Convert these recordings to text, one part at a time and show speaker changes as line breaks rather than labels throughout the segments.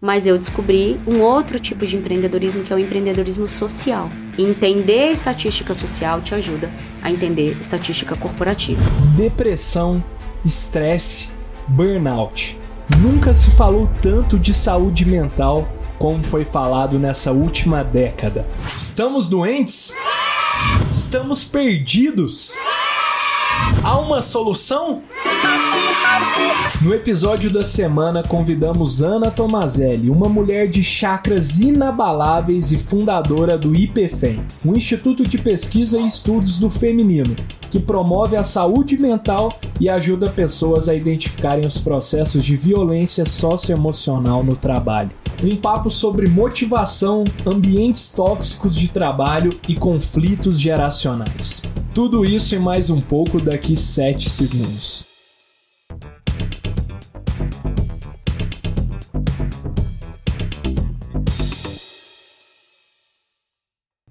mas eu descobri um outro tipo de empreendedorismo que é o empreendedorismo social. Entender estatística social te ajuda a entender estatística corporativa.
Depressão, estresse, burnout. Nunca se falou tanto de saúde mental como foi falado nessa última década. Estamos doentes? Estamos perdidos? Há uma solução? No episódio da semana, convidamos Ana Tomazelli, uma mulher de chakras inabaláveis e fundadora do IPFEM, um instituto de pesquisa e estudos do feminino, que promove a saúde mental e ajuda pessoas a identificarem os processos de violência socioemocional no trabalho. Um papo sobre motivação, ambientes tóxicos de trabalho e conflitos geracionais. Tudo isso e mais um pouco daqui 7 segundos.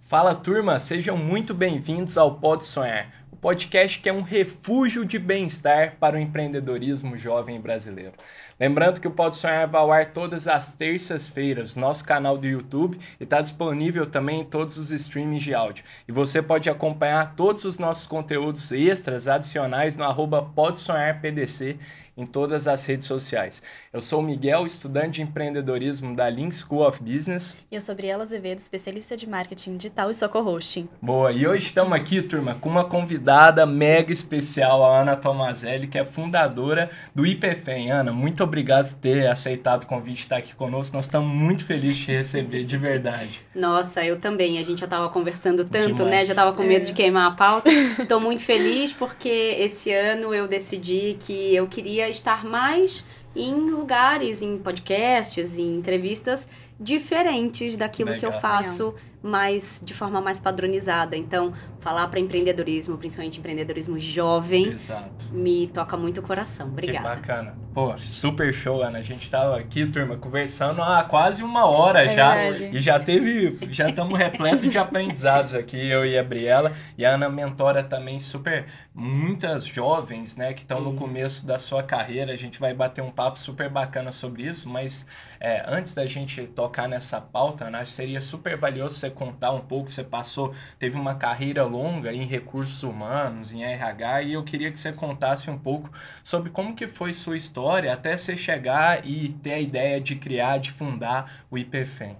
Fala turma, sejam muito bem-vindos ao Pode Sonhar, o podcast que é um refúgio de bem-estar para o empreendedorismo jovem brasileiro. Lembrando que o Pode Sonhar vai ao ar todas as terças-feiras no nosso canal do YouTube e está disponível também em todos os streamings de áudio. E você pode acompanhar todos os nossos conteúdos extras adicionais no arroba Pode Sonhar PDC em todas as redes sociais. Eu sou o Miguel, estudante de empreendedorismo da Link School of Business.
E eu sou Briela Azevedo, especialista de marketing digital e sou co-hosting.
Boa, e hoje estamos aqui, turma, com uma convidada mega especial, a Ana Tomazelli, que é fundadora do IPFEM. Ana, muito obrigado por ter aceitado o convite de estar aqui conosco. Nós estamos muito felizes de te receber, de verdade.
Nossa, eu também. A gente já estava conversando tanto, Demais. né? Já estava com medo é. de queimar a pauta. Estou muito feliz porque esse ano eu decidi que eu queria estar mais em lugares, em podcasts, em entrevistas diferentes daquilo Legal. que eu faço Mais de forma mais padronizada. Então, falar para empreendedorismo, principalmente empreendedorismo jovem, Exato. me toca muito o coração. Obrigada.
Que bacana. Pô, super show, Ana. A gente tava aqui, turma, conversando há quase uma hora é já. Verdade. E já teve, já estamos repletos de aprendizados aqui, eu e a Briela. E a Ana mentora também super muitas jovens, né, que estão no começo da sua carreira. A gente vai bater um papo super bacana sobre isso, mas é, antes da gente tocar nessa pauta, Ana, seria super valioso você contar um pouco. Você passou, teve uma carreira longa em recursos humanos, em RH, e eu queria que você contasse um pouco sobre como que foi sua história até você chegar e ter a ideia de criar, de fundar o IPFEM.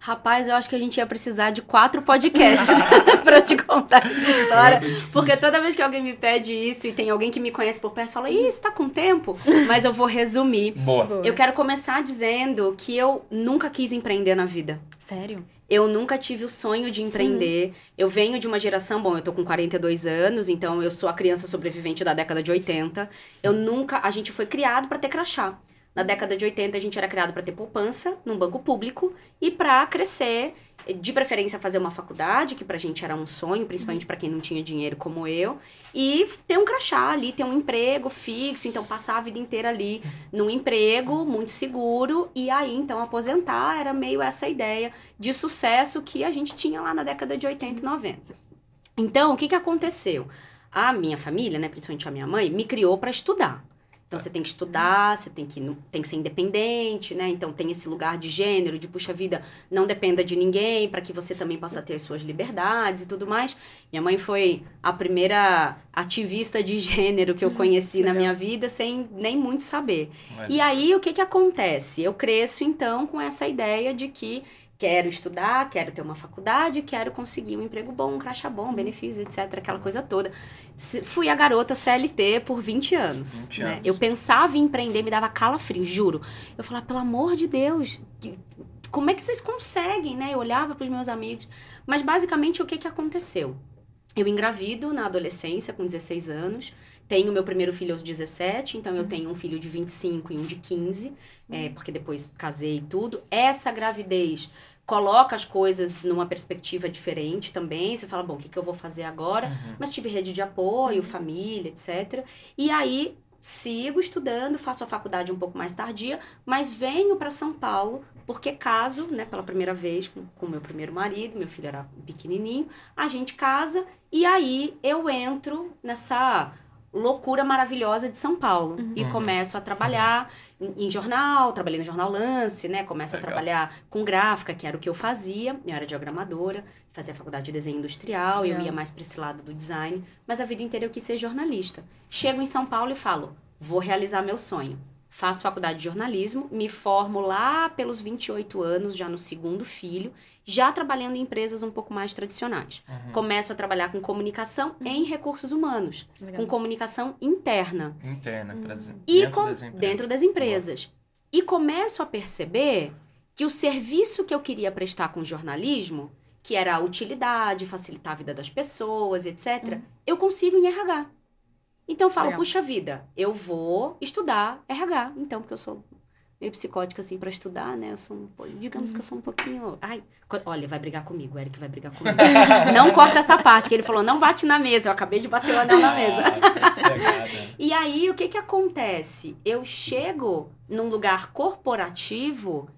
Rapaz, eu acho que a gente ia precisar de quatro podcasts para te contar essa história. Porque toda vez que alguém me pede isso e tem alguém que me conhece por perto, fala, ih, você tá com tempo? Mas eu vou resumir.
Boa.
Eu quero começar dizendo que eu nunca quis empreender na vida.
Sério?
Eu nunca tive o sonho de empreender. Uhum. Eu venho de uma geração, bom, eu tô com 42 anos, então eu sou a criança sobrevivente da década de 80. Eu nunca, a gente foi criado para ter crachá. Na década de 80 a gente era criado para ter poupança num banco público e para crescer de preferência fazer uma faculdade, que pra gente era um sonho, principalmente para quem não tinha dinheiro como eu, e ter um crachá ali, ter um emprego fixo, então passar a vida inteira ali num emprego muito seguro e aí então aposentar, era meio essa ideia de sucesso que a gente tinha lá na década de 80 e 90. Então, o que que aconteceu? A minha família, né, principalmente a minha mãe, me criou para estudar. Então você tem que estudar, você tem que, tem que ser independente, né? Então tem esse lugar de gênero, de puxa vida, não dependa de ninguém, para que você também possa ter as suas liberdades e tudo mais. Minha mãe foi a primeira ativista de gênero que eu conheci na minha vida sem nem muito saber. E aí o que que acontece? Eu cresço então com essa ideia de que quero estudar, quero ter uma faculdade, quero conseguir um emprego bom, um crachá bom, benefícios, etc, aquela coisa toda. Fui a garota CLT por 20 anos. 20 né? anos. Eu pensava em empreender, me dava calafrio, juro. Eu falava, pelo amor de Deus, como é que vocês conseguem, né? Eu olhava para os meus amigos. Mas basicamente o que, que aconteceu? Eu engravido na adolescência, com 16 anos. Tenho meu primeiro filho aos 17, então eu tenho um filho de 25 e um de 15, é, porque depois casei e tudo. Essa gravidez coloca as coisas numa perspectiva diferente também. Você fala, bom, o que, que eu vou fazer agora? Uhum. Mas tive rede de apoio, família, etc. E aí sigo estudando, faço a faculdade um pouco mais tardia, mas venho para São Paulo porque caso, né, pela primeira vez com o meu primeiro marido, meu filho era pequenininho, a gente casa e aí eu entro nessa loucura maravilhosa de São Paulo. E
Uhum.
começo a trabalhar em, em jornal, trabalhei no Jornal Lance, né? Começo a
Legal.
trabalhar com gráfica, que era o que eu fazia. Eu era diagramadora, fazia faculdade de desenho industrial, eu ia mais para esse lado do design. Mas a vida inteira eu quis ser jornalista. Chego em São Paulo e falo, vou realizar meu sonho. Faço faculdade de jornalismo, me formo lá pelos 28 anos, já no segundo filho, já trabalhando em empresas um pouco mais tradicionais.
Uhum.
Começo a trabalhar com comunicação em recursos humanos,
Legal.
com comunicação interna
Interna, pra-
e
dentro
com-
das empresas.
dentro das empresas. E começo a perceber que o serviço que eu queria prestar com o jornalismo, que era a utilidade, facilitar a vida das pessoas, etc., eu consigo em RH. Então eu falo,
Legal.
puxa vida, eu vou estudar RH, então, porque eu sou meio psicótica assim pra estudar, né? Eu sou um, digamos que eu sou um pouquinho, ai, olha, vai brigar comigo, o Eric vai brigar comigo. não corta essa parte que ele falou, não bate na mesa, eu acabei de bater o anel na mesa.
Ah.
E aí, o que que acontece? Eu chego num lugar corporativo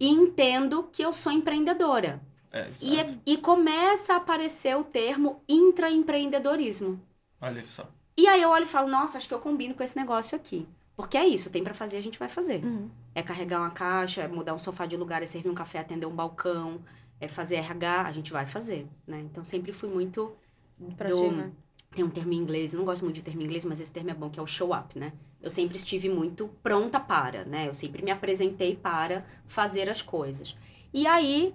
e entendo que eu sou empreendedora.
É,
E,
exato.
e começa a aparecer o termo intraempreendedorismo.
Olha só.
E aí eu olho e falo, nossa, acho que eu combino com esse negócio aqui. Porque é isso, tem pra fazer, a gente vai fazer.
Uhum.
É carregar uma caixa, é mudar um sofá de lugar, é servir um café, atender um balcão, é fazer RH, a gente vai fazer, né? Então sempre fui muito do,
Proativa.
tem um termo em inglês, não gosto muito de termo em inglês, mas esse termo é bom, que é o show up, né? Eu sempre estive muito pronta para, né? Eu sempre me apresentei para fazer as coisas. E aí,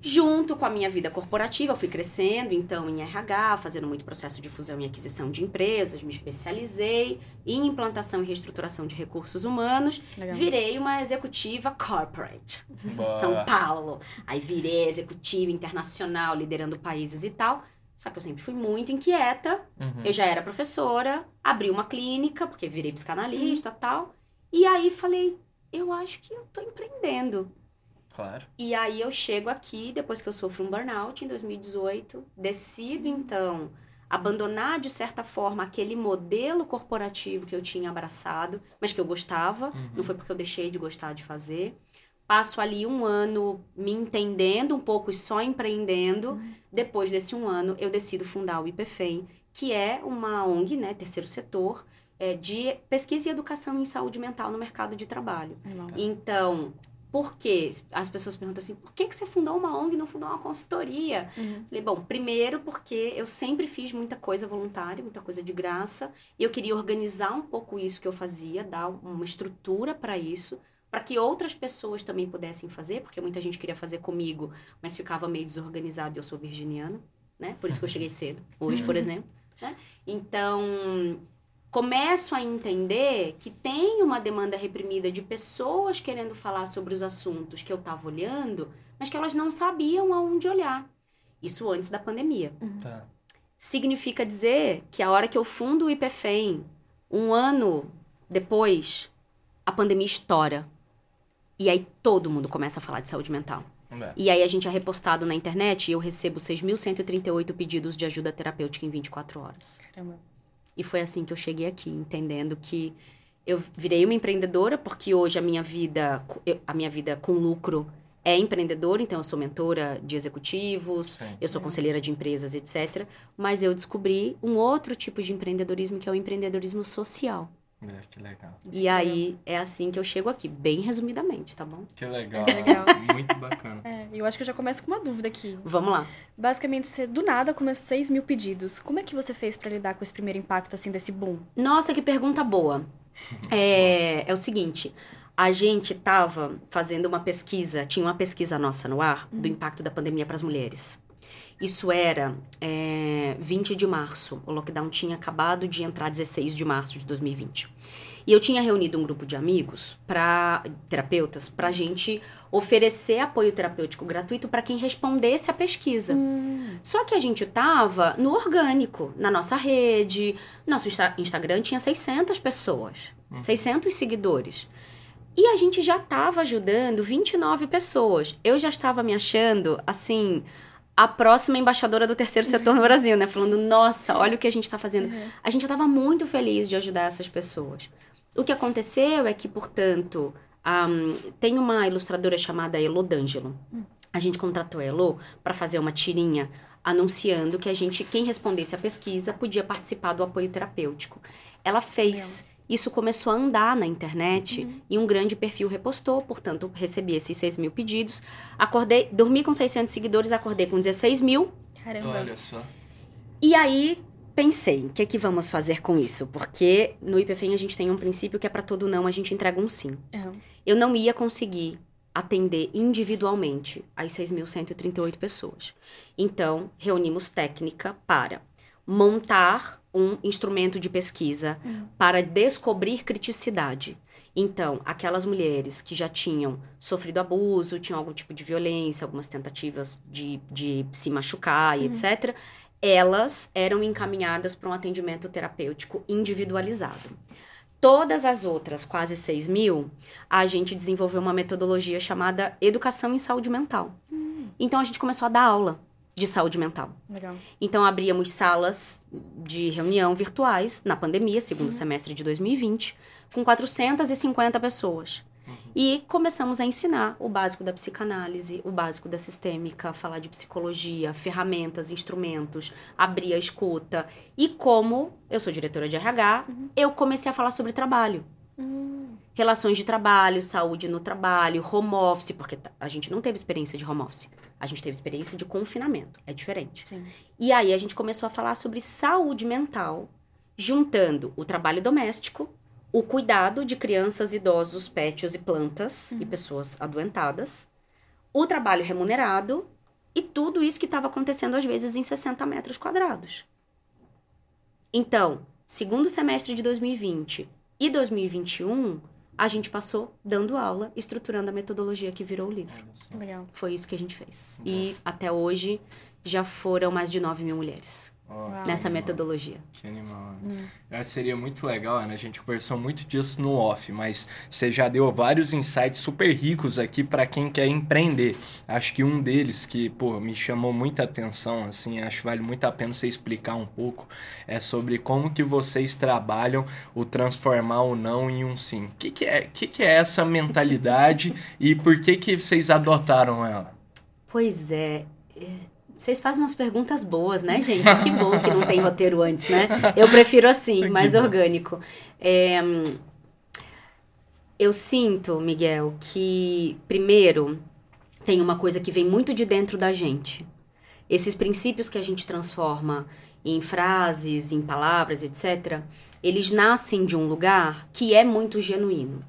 junto com a minha vida corporativa, eu fui crescendo, então, em RH, fazendo muito processo de fusão e aquisição de empresas, me especializei em implantação e reestruturação de recursos humanos,
Legal.
virei uma executiva corporate.
Boa.
São Paulo. Aí virei executiva internacional, liderando países e tal. Só que eu sempre fui muito inquieta.
Uhum.
Eu já era professora, abri uma clínica, porque virei psicanalista e tal. E aí falei, eu acho que eu tô empreendendo.
Claro.
E aí eu chego aqui, depois que eu sofro um burnout em 2018, decido então abandonar de certa forma aquele modelo corporativo que eu tinha abraçado, mas que eu gostava,
Uhum.
não foi porque eu deixei de gostar de fazer. Passo ali um ano me entendendo um pouco e só empreendendo. Depois desse um ano, eu decido fundar o IPFEM, que é uma ONG, né, terceiro setor, é, de pesquisa e educação em saúde mental no mercado de trabalho.
Animal.
Então, por quê? As pessoas perguntam assim, por que, que você fundou uma ONG e não fundou uma consultoria?
Uhum.
Falei, bom, primeiro porque eu sempre fiz muita coisa voluntária, muita coisa de graça, e eu queria organizar um pouco isso que eu fazia, dar uma estrutura para isso, para que outras pessoas também pudessem fazer, porque muita gente queria fazer comigo, mas ficava meio desorganizado e eu sou virginiana, né? Por isso que eu cheguei cedo, hoje, por exemplo, né? Então, começo a entender que tem uma demanda reprimida de pessoas querendo falar sobre os assuntos que eu estava olhando, mas que elas não sabiam aonde olhar. Isso antes da pandemia.
Tá.
Significa dizer que a hora que eu fundo o IPFEM, um ano depois, a pandemia estoura. E aí todo mundo começa a falar de saúde mental.
É.
E aí a gente é repostado na internet e eu recebo 6.138 pedidos de ajuda terapêutica em 24 horas.
Caramba.
E foi assim que eu cheguei aqui, entendendo que eu virei uma empreendedora, porque hoje a minha vida, a minha vida com lucro é empreendedora, então eu sou mentora de executivos,
Sim.
eu sou conselheira de empresas, etc. Mas eu descobri um outro tipo de empreendedorismo, que é o empreendedorismo social.
É, que legal.
Isso
e
é
aí é assim que eu chego aqui, bem resumidamente, tá bom?
Que legal.
Mas é legal.
Muito bacana.
É, eu acho que eu já começo com uma dúvida aqui.
Vamos lá.
Basicamente, você do nada começou 6 mil pedidos. Como é que você fez pra lidar com esse primeiro impacto, assim, desse boom?
Nossa, que pergunta boa. É, é o seguinte, a gente tava fazendo uma pesquisa, tinha uma pesquisa nossa no ar do impacto da pandemia para as mulheres. Isso era é, 20 de março. O lockdown tinha acabado de entrar 16 de março de 2020. E eu tinha reunido um grupo de amigos, para terapeutas, para a gente oferecer apoio terapêutico gratuito para quem respondesse à pesquisa. Só que a gente tava no orgânico, na nossa rede. Nosso Insta- Instagram tinha 600 pessoas,
Uhum.
600 seguidores. E a gente já tava ajudando 29 pessoas. Eu já estava me achando, assim, a próxima embaixadora do terceiro setor no Brasil, né? Falando, nossa, olha o que a gente tá fazendo.
Uhum.
A gente já tava muito feliz de ajudar essas pessoas. O que aconteceu é que, portanto, ahm, tem uma ilustradora chamada Elo D'Angelo. A gente contratou a Elo para fazer uma tirinha anunciando que a gente, quem respondesse a pesquisa, podia participar do apoio terapêutico. Ela fez. Isso começou a andar na internet e um grande perfil repostou, portanto, recebi esses 6 mil pedidos. Acordei, dormi com 600 seguidores, acordei com 16 mil.
Caramba.
Olha só.
E aí pensei, o que é que vamos fazer com isso? Porque no IPFEM a gente tem um princípio que é para todo não a gente entrega um sim.
Aham.
Eu não ia conseguir atender individualmente as 6.138 pessoas. Então, reunimos técnica para montar um instrumento de pesquisa para descobrir criticidade. Então, aquelas mulheres que já tinham sofrido abuso, tinham algum tipo de violência, algumas tentativas de, de se machucar e etc., elas eram encaminhadas para um atendimento terapêutico individualizado. Todas as outras, quase 6 mil, a gente desenvolveu uma metodologia chamada Educação em Saúde Mental. Então, a gente começou a dar aula de saúde mental.
Legal.
Então, abríamos salas de reunião virtuais na pandemia, segundo semestre de 2020, com 450 pessoas. E começamos a ensinar o básico da psicanálise, o básico da sistêmica, falar de psicologia, ferramentas, instrumentos, abrir a escuta. E como eu sou diretora de RH, eu comecei a falar sobre trabalho. Relações de trabalho, saúde no trabalho, home office, porque a gente não teve experiência de home office. A gente teve experiência de confinamento. É diferente.
Sim.
E aí a gente começou a falar sobre saúde mental, juntando o trabalho doméstico, o cuidado de crianças, idosos, pets e plantas e pessoas adoentadas, o trabalho remunerado e tudo isso que estava acontecendo às vezes em 60 metros quadrados. Então, segundo semestre de 2020 e 2021, a gente passou dando aula, estruturando a metodologia que virou o livro.
Legal.
Foi isso que a gente fez. E até hoje já foram mais de 9 mil mulheres Nessa
animal,
metodologia.
Que animal.
Hum.
Que seria muito legal, Ana. A gente conversou muito disso no off, mas você já deu vários insights super ricos aqui para quem quer empreender. Acho que um deles que, pô, me chamou muita atenção, assim, acho que vale muito a pena você explicar um pouco, é sobre como que vocês trabalham o transformar o não em um sim. O que, que, é, que, que é essa mentalidade e por que, que vocês adotaram ela?
Pois é. Vocês fazem umas perguntas boas, né, gente? Que bom que não tem roteiro antes, né? Eu prefiro assim,
Que
mais
bom.
orgânico. É, eu sinto, Miguel, que, primeiro, tem uma coisa que vem muito de dentro da gente. Esses princípios que a gente transforma em frases, em palavras, etc., eles nascem de um lugar que é muito genuíno.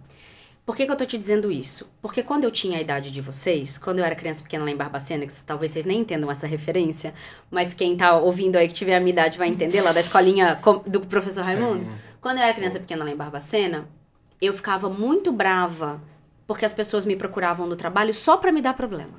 Por que, que eu tô te dizendo isso? Porque quando eu tinha a idade de vocês, quando eu era criança pequena lá em Barbacena, que talvez vocês nem entendam essa referência, mas quem tá ouvindo aí que tiver a minha idade vai entender, lá da escolinha do professor Raimundo. Quando eu era criança pequena lá em Barbacena, eu ficava muito brava porque as pessoas me procuravam no trabalho só pra me dar problema.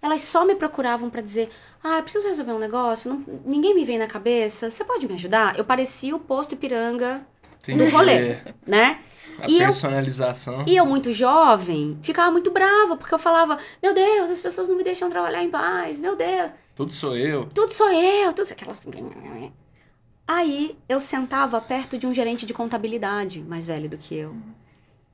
Elas só me procuravam pra dizer: Ah, eu preciso resolver um negócio, não- ninguém me vem na cabeça, você pode me ajudar? Eu parecia o posto Ipiranga no
Entendi.
rolê, né?
A
E eu-
personalização.
E eu, muito jovem, ficava muito brava, porque eu falava: Meu Deus, as pessoas não me deixam trabalhar em paz, meu Deus,
Tudo sou eu.
tudo sou eu, tudo aquelas. Aí eu sentava perto de um gerente de contabilidade mais velho do que eu.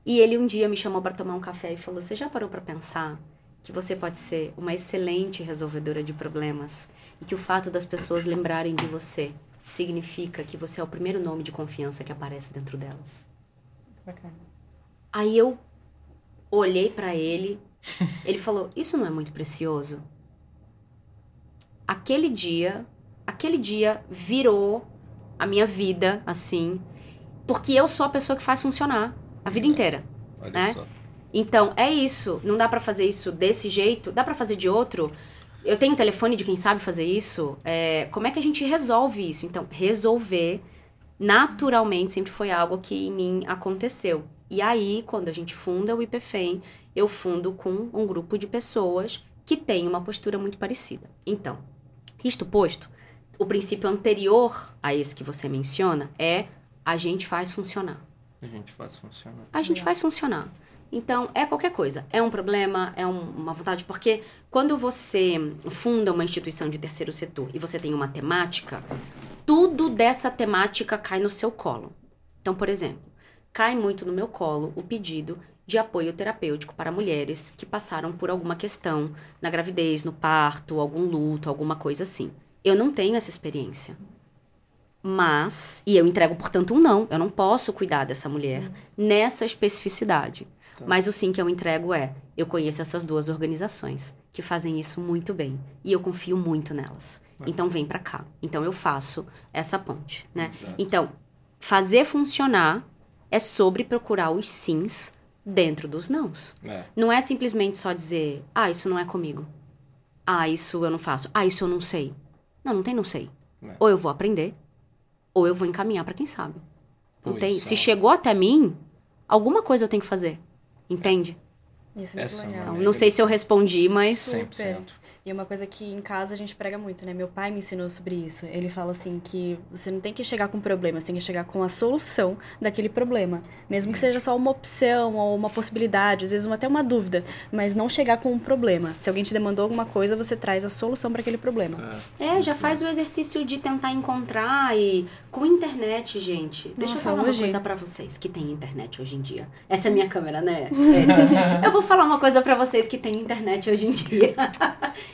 E ele um dia me chamou para tomar um café e falou: Você já parou para pensar que você pode ser uma excelente resolvedora de problemas e que o fato das pessoas lembrarem de você significa que você é o primeiro nome de confiança que aparece dentro delas?
Bacana.
Aí eu olhei pra ele, ele falou: Isso não é muito precioso? Aquele dia, aquele dia virou a minha vida, assim, porque eu sou a pessoa que faz funcionar a vida inteira.
Olha
né?
só.
Então, é isso. Não dá pra fazer isso desse jeito, dá pra fazer de outro. Eu tenho telefone de quem sabe fazer isso. É, como é que a gente resolve isso? Então, resolver naturalmente sempre foi algo que em mim aconteceu. E aí, quando a gente funda o IPFEM, eu fundo com um grupo de pessoas que tem uma postura muito parecida. Então, isto posto, o princípio anterior a esse que você menciona é a gente faz funcionar.
A gente faz funcionar.
A gente faz funcionar. Então, é qualquer coisa. É um problema, é um- uma vontade. Porque quando você funda uma instituição de terceiro setor e você tem uma temática, tudo dessa temática cai no seu colo. Então, por exemplo, cai muito no meu colo o pedido de apoio terapêutico para mulheres que passaram por alguma questão na gravidez, no parto, algum luto, alguma coisa assim. Eu não tenho essa experiência. Mas, e eu entrego, portanto, um não. Eu não posso cuidar dessa mulher nessa especificidade.
Tá.
Mas o sim que eu entrego é: eu conheço essas duas organizações que fazem isso muito bem. E eu confio muito nelas. Então vem pra cá. Então eu faço essa ponte, né?
Exato.
Então, fazer funcionar é sobre procurar os sims dentro dos nãos.
É,
Não é simplesmente só dizer, ah, isso não é comigo. Ah, isso eu não faço. Ah, isso eu não sei. Não, não tem não sei.
É.
Ou eu vou aprender, ou eu vou encaminhar pra quem sabe. Não tem. Se
é-
chegou até mim, alguma coisa eu tenho que fazer. Entende?
Isso é muito
Essa é
legal.
Então, não sei se eu respondi, mas.
100%.
E uma coisa que em casa a gente prega muito, né? Meu pai me ensinou sobre isso. Ele fala assim que você não tem que chegar com problema, você tem que chegar com a solução daquele problema. Mesmo que seja só uma opção ou uma possibilidade, às vezes uma- até uma dúvida, mas não chegar com um problema. Se alguém te demandou alguma coisa, você traz a solução para aquele problema.
É, já faz o exercício de tentar encontrar e com internet, gente. Deixa eu
Nossa,
falar uma
hoje-
coisa pra vocês que tem internet hoje em dia. Essa é a minha câmera, né? É. eu vou falar uma coisa pra vocês que tem internet hoje em dia.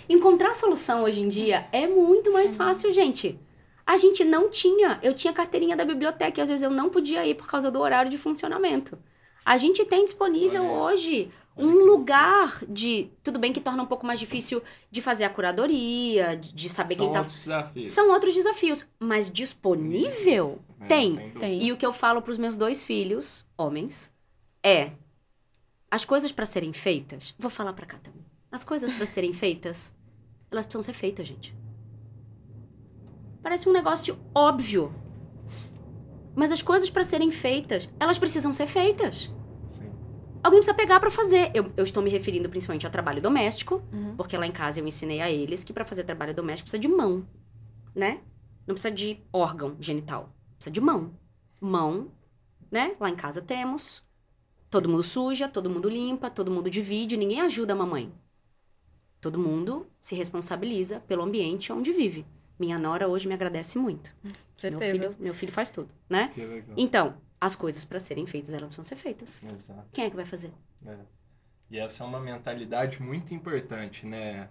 Encontrar solução hoje em dia é muito mais fácil, gente. A gente não tinha. Eu tinha carteirinha da biblioteca e às vezes eu não podia ir por causa do horário de funcionamento. A gente tem disponível hoje um lugar de. Tudo bem que torna um pouco mais difícil de fazer a curadoria, de saber
São
quem tá.
outros desafios.
São outros desafios. Mas disponível?
É,
Tem.
dúvida.
Tem.
E o que eu falo pros meus dois filhos, homens, é. As coisas pra serem feitas. Vou falar pra cá também. As coisas pra serem feitas, elas precisam ser feitas, gente. Parece um negócio óbvio. Mas as coisas pra serem feitas, elas precisam ser feitas.
Sim.
Alguém precisa pegar pra fazer. Eu, eu estou me referindo principalmente a trabalho doméstico,
Uhum.
porque lá em casa eu ensinei a eles que pra fazer trabalho doméstico precisa de mão, né? Não precisa de órgão genital, precisa de mão. Mão, né? Lá em casa temos. Todo mundo suja, todo mundo limpa, todo mundo divide, ninguém ajuda a mamãe. Todo mundo se responsabiliza pelo ambiente onde vive. Minha nora hoje me agradece muito. Meu
Certeza.
filho, meu filho faz tudo, né?
Que legal.
Então, as coisas pra serem feitas, elas precisam ser feitas.
Exato.
Quem é que vai fazer?
É. E essa é uma mentalidade muito importante, né,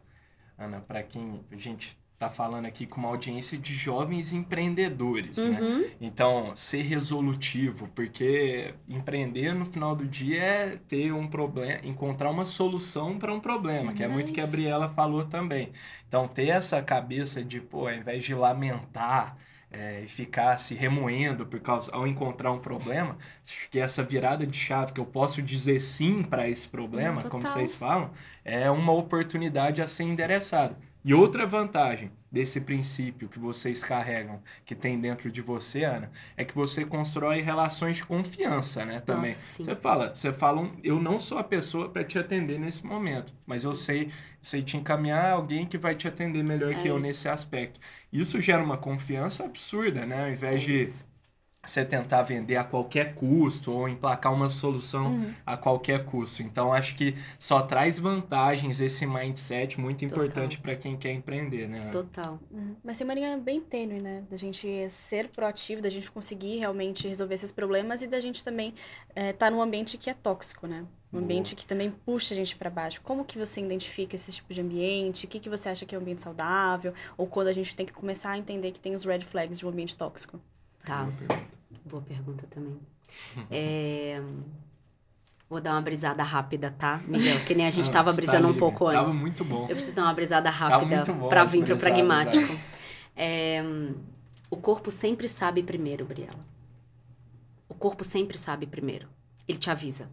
Ana? Para quem a gente tá falando aqui com uma audiência de jovens empreendedores, né?
Uhum.
Então, ser resolutivo, porque empreender no final do dia é ter um problema, encontrar uma solução para um problema, que é
É
muito que a. Briela falou também. Então, ter essa cabeça de, pô, ao invés de lamentar é, e ficar se remoendo por causa ao encontrar um problema, acho que essa virada de chave que eu posso dizer sim para esse problema,
Hum,
como
total.
vocês falam, é uma oportunidade a ser endereçada. E outra vantagem desse princípio que vocês carregam, que tem dentro de você, Ana, é que você constrói relações de confiança, né? Também.
Nossa, sim.
Você fala, você fala, um, eu não sou a pessoa para te atender nesse momento, mas eu sei, sei te encaminhar alguém que vai te atender melhor
É
que eu
isso.
nesse aspecto. Isso gera uma confiança absurda, né? Ao invés
É
de
isso.
Você tentar vender a qualquer custo ou emplacar uma solução
Uhum.
a qualquer custo. Então acho que só traz vantagens esse mindset muito
Total.
importante para quem quer empreender, né?
Total.
Uhum. Mas tem uma linha bem tênue, né? Da gente ser proativo, da gente conseguir realmente resolver esses problemas e da gente também estar num ambiente que é tóxico, né? Um
Boa.
ambiente que também puxa a gente para baixo. Como que você identifica esse tipo de ambiente? O que, que você acha que é um ambiente saudável? Ou quando a gente tem que começar a entender que tem os red flags de um ambiente tóxico?
Tá.
Boa pergunta.
Também. É, Vou dar uma brisada rápida, tá, Miguel? Que nem a gente tava
você tá
brisando um pouco
Tava
antes.
muito bom.
Eu preciso dar uma brisada rápida
as
vir pro
brisadas,
pragmático. É, o corpo sempre sabe primeiro, Briela. O corpo sempre sabe primeiro. Ele te avisa.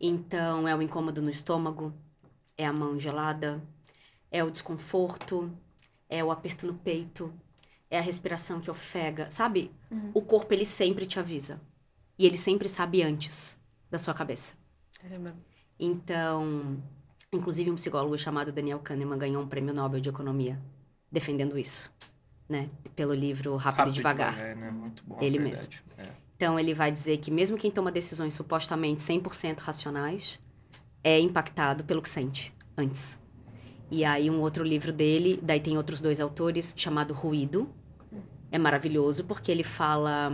Então, é o incômodo no estômago, é a mão gelada, é o desconforto, é o aperto no peito, é a respiração que ofega, sabe?
Uhum.
O corpo, ele sempre te avisa. E ele sempre sabe antes da sua cabeça.
Caramba.
Então, inclusive um psicólogo chamado Daniel Kahneman ganhou um prêmio Nobel de Economia defendendo isso, né? Pelo livro Rápido, e Devagar.
né? Muito bom.
Ele
verdade. É.
Então, ele vai dizer que mesmo quem toma decisões supostamente 100% racionais é impactado pelo que sente antes. E aí, um outro livro dele, daí tem outros dois autores, chamado Ruído. É maravilhoso porque ele fala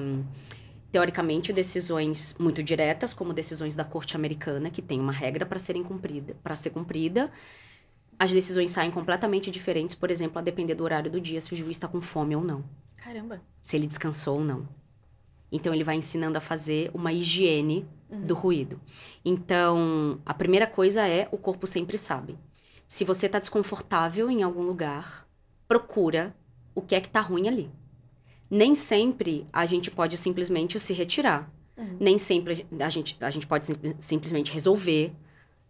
teoricamente, decisões muito diretas, como decisões da corte americana, que tem uma regra para serem cumprida, para ser cumprida. As decisões saem completamente diferentes, por exemplo, a depender do horário do dia, se o juiz está com fome ou não,
Caramba.
se ele descansou ou não. Então, ele vai ensinando a fazer uma higiene do ruído. Então, a primeira coisa é o corpo sempre sabe. Se você está desconfortável em algum lugar, procura o que é que tá ruim ali. Nem sempre a gente pode simplesmente se retirar.
Uhum.
Nem sempre a gente, a gente pode sim- simplesmente resolver.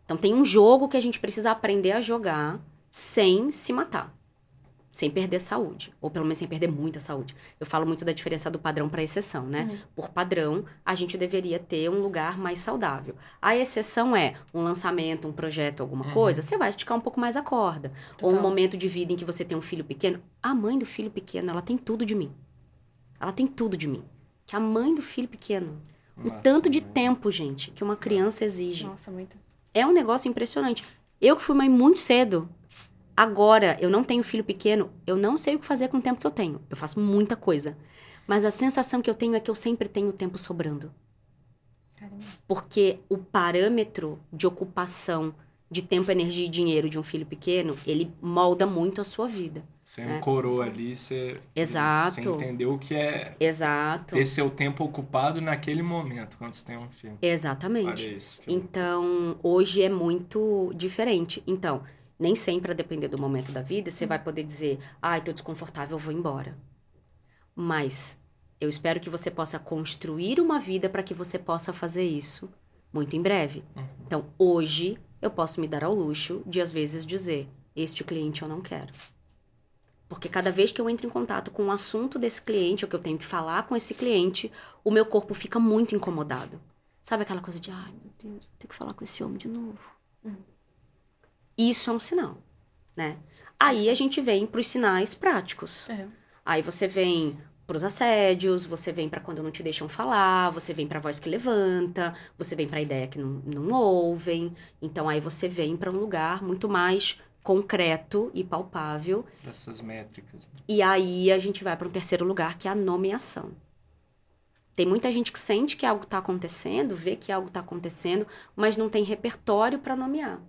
Então tem um jogo que a gente precisa aprender a jogar sem se matar. Sem perder saúde. Ou pelo menos sem perder muita saúde. Eu falo muito da diferença do padrão para exceção, né?
Uhum.
Por padrão, a gente deveria ter um lugar mais saudável. A exceção é um lançamento, um projeto, alguma
Uhum.
coisa, você vai esticar um pouco mais a corda. Ou um
Total.
momento de vida em que você tem um filho pequeno. A mãe do filho pequeno, ela tem tudo de mim. Ela tem tudo de mim. Que a mãe do filho pequeno. O
Nossa,
tanto de
né?
tempo, gente, que uma criança exige.
Nossa, muito.
É um negócio impressionante. Eu que fui mãe muito cedo. Agora, eu não tenho filho pequeno, eu não sei o que fazer com o tempo que eu tenho. Eu faço muita coisa. Mas a sensação que eu tenho é que eu sempre tenho tempo sobrando.
Caramba.
Porque o parâmetro de ocupação de tempo, energia e dinheiro de um filho pequeno, ele molda muito a sua vida.
Você
É.
ancorou ali, você,
Exato.
você entendeu o que é
Exato.
ter seu tempo ocupado naquele momento, quando você tem um filho.
Exatamente.
Isso.
Então, hoje é muito diferente. Então, nem sempre, a depender do momento da vida, você vai poder dizer, ai, tô desconfortável, eu vou embora. Mas eu espero que você possa construir uma vida para que você possa fazer isso muito em breve.
Uhum.
Então, hoje, eu posso me dar ao luxo de, às vezes, dizer, este cliente eu não quero. Porque cada vez que eu entro em contato com o assunto desse cliente, ou que eu tenho que falar com esse cliente, o meu corpo fica muito incomodado. Sabe aquela coisa de, ai meu Deus, eu tenho que falar com esse homem de novo. Isso é um sinal, né? Aí a gente vem para os sinais práticos.
É.
Aí você vem para os assédios, você vem para quando não te deixam falar, você vem para a voz que levanta, você vem para a ideia que não, não ouvem. Então aí você vem para um lugar muito mais concreto e palpável.
Essas métricas. né?
E aí a gente vai para um terceiro lugar, que é a nomeação. Tem muita gente que sente que algo está acontecendo, vê que algo está acontecendo, mas não tem repertório para nomear.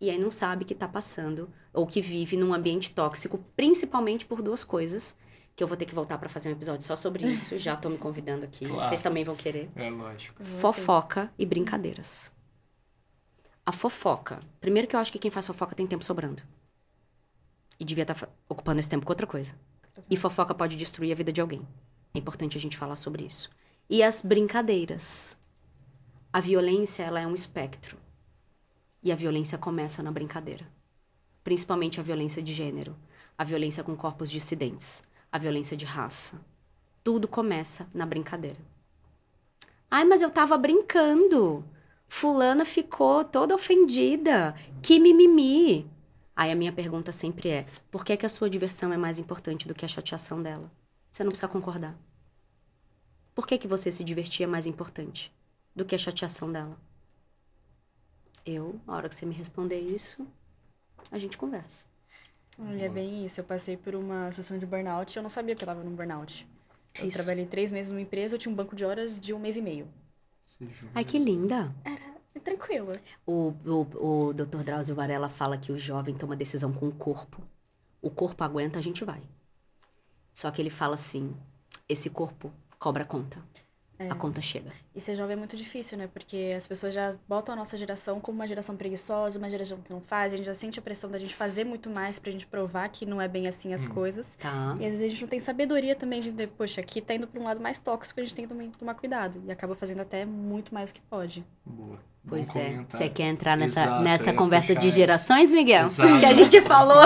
E aí não sabe que está passando ou que vive num ambiente tóxico, principalmente por duas coisas, que eu vou ter que voltar para fazer um episódio só sobre isso. Já tô me convidando aqui.
Claro.
Vocês também vão querer.
É lógico.
Fofoca e brincadeiras. A fofoca. Primeiro que eu acho que quem faz fofoca tem tempo sobrando. E devia estar ocupando esse tempo com outra coisa. E fofoca pode destruir a vida de alguém. É importante a gente falar sobre isso. E as brincadeiras. A violência, ela é um espectro. E a violência começa na brincadeira. Principalmente a violência de gênero, a violência com corpos dissidentes, a violência de raça. Tudo começa na brincadeira. Ai, mas eu tava brincando. Fulana ficou toda ofendida. Que mimimi. Aí a minha pergunta sempre é: por que, que a sua diversão é mais importante do que a chateação dela? Você não precisa concordar. Por que, que você se divertir é mais importante do que a chateação dela? Eu, a hora que você me responder isso, a gente conversa.
Olha, é bem isso. Eu passei por uma sessão de burnout e eu não sabia que eu tava num burnout. Eu
Isso.
trabalhei três meses numa empresa, eu tinha um banco de horas de um mês e meio.
Ai, que linda.
É tranquilo.
O, o, o Dr. Drauzio Varela fala que o jovem toma decisão com o corpo. O corpo aguenta, a gente vai. Só que ele fala assim: esse corpo cobra a conta.
É.
A conta chega.
E ser jovem é muito difícil, né? Porque as pessoas já botam a nossa geração como uma geração preguiçosa, uma geração que não faz. A gente já sente a pressão da gente fazer muito mais pra gente provar que não é bem assim as
Hum.
coisas.
Tá?
E às vezes a gente não tem sabedoria também de, dizer, poxa, aqui tá indo pra um lado mais tóxico, a gente tem que também tomar cuidado. E acaba fazendo até muito mais que pode.
Boa.
Pois é. Você quer entrar nessa,
Exato,
nessa conversa
puxar
de gerações, Miguel?
Exato.
Que a gente falou.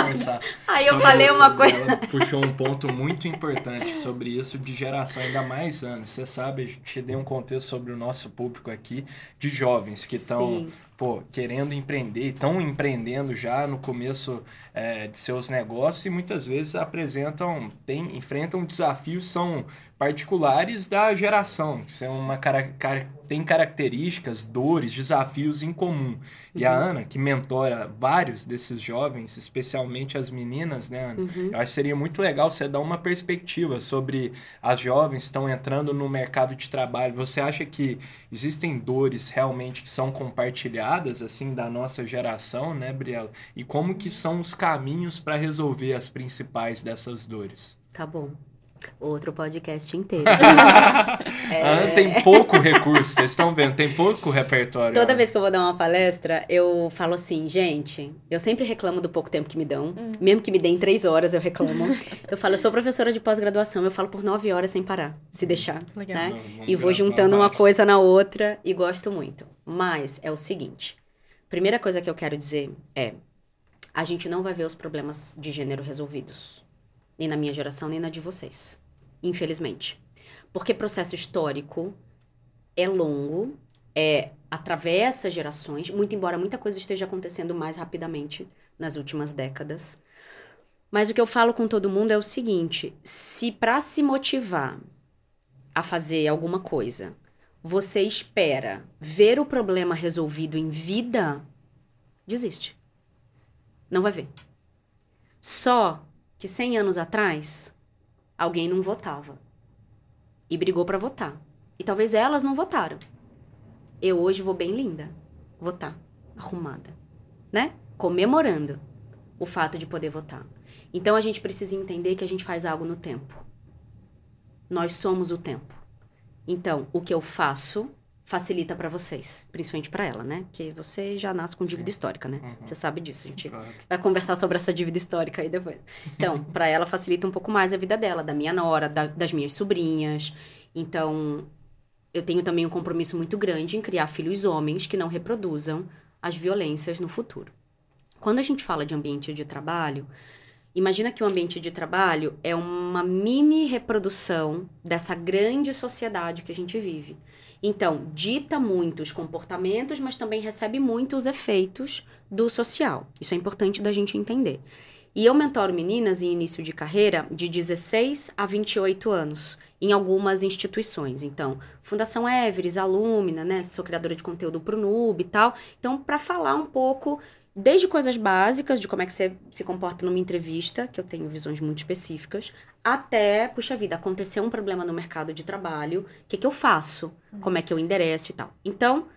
Aí eu falei
isso.
uma coisa.
Puxou um ponto muito importante sobre isso de geração, ainda mais anos. Você sabe, a gente deu um contexto sobre o nosso público aqui de jovens que estão pô, querendo empreender, estão empreendendo já no começo é, de seus negócios e muitas vezes apresentam, tem, enfrentam desafios são particulares da geração, que são uma cara, cara- têm características, dores, desafios em comum. E a Ana, que mentora vários desses jovens, especialmente as meninas, né, Ana?
Uhum.
Eu acho que seria muito legal você dar uma perspectiva sobre as jovens que estão entrando no mercado de trabalho. Você acha que existem dores realmente que são compartilhadas, assim, da nossa geração, né, Briela? E como que são os caminhos para resolver as principais dessas dores?
Tá bom. Outro podcast inteiro.
A Ana tem pouco recurso, vocês estão vendo, tem pouco repertório.
Toda
Ana.
vez que eu vou dar uma palestra, eu falo assim, gente, eu sempre reclamo do pouco tempo que me dão. Mesmo que me deem três horas, eu reclamo. eu falo, eu sou professora de pós-graduação, eu falo por nove horas sem parar, se deixar.
Legal.
Né?
Não,
E vou juntando uma coisa na outra e gosto muito. Mas é o seguinte: primeira coisa que eu quero dizer é: a gente não vai ver os problemas de gênero resolvidos. Nem na minha geração, nem na de vocês. Infelizmente. Porque processo histórico é longo, é atravessa gerações, muito embora muita coisa esteja acontecendo mais rapidamente nas últimas décadas. Mas o que eu falo com todo mundo é o seguinte: se para se motivar a fazer alguma coisa, você espera ver o problema resolvido em vida, desiste. Não vai ver. Só que 100 anos atrás, alguém não votava e brigou para votar. E talvez elas não votaram. Eu hoje vou bem linda votar, arrumada, né? Comemorando o fato de poder votar. Então a gente precisa entender que a gente faz algo no tempo. Nós somos o tempo. Então, o que eu faço facilita para vocês, principalmente para ela, né? Que você já nasce com dívida histórica, né?
Uhum.
Você sabe disso, a gente
Claro.
vai conversar sobre essa dívida histórica aí depois. Então, para ela facilita um pouco mais a vida dela, da minha nora, da- das minhas sobrinhas. Então, eu tenho também um compromisso muito grande em criar filhos homens que não reproduzam as violências no futuro. Quando a gente fala de ambiente de trabalho, imagina que o ambiente de trabalho é uma mini reprodução dessa grande sociedade que a gente vive. Então, dita muito os comportamentos, mas também recebe muito os efeitos do social. Isso é importante da gente entender. E eu mentoro meninas em início de carreira de 16 a 28 anos, em algumas instituições. Então, Fundação Everest, Alumina, né? Sou criadora de conteúdo pro Nube e tal. Então, para falar um pouco, desde coisas básicas, de como é que você se comporta numa entrevista, que eu tenho visões muito específicas, até, puxa vida, aconteceu um problema no mercado de trabalho, o que, que eu faço? Como é que eu endereço e tal. Então,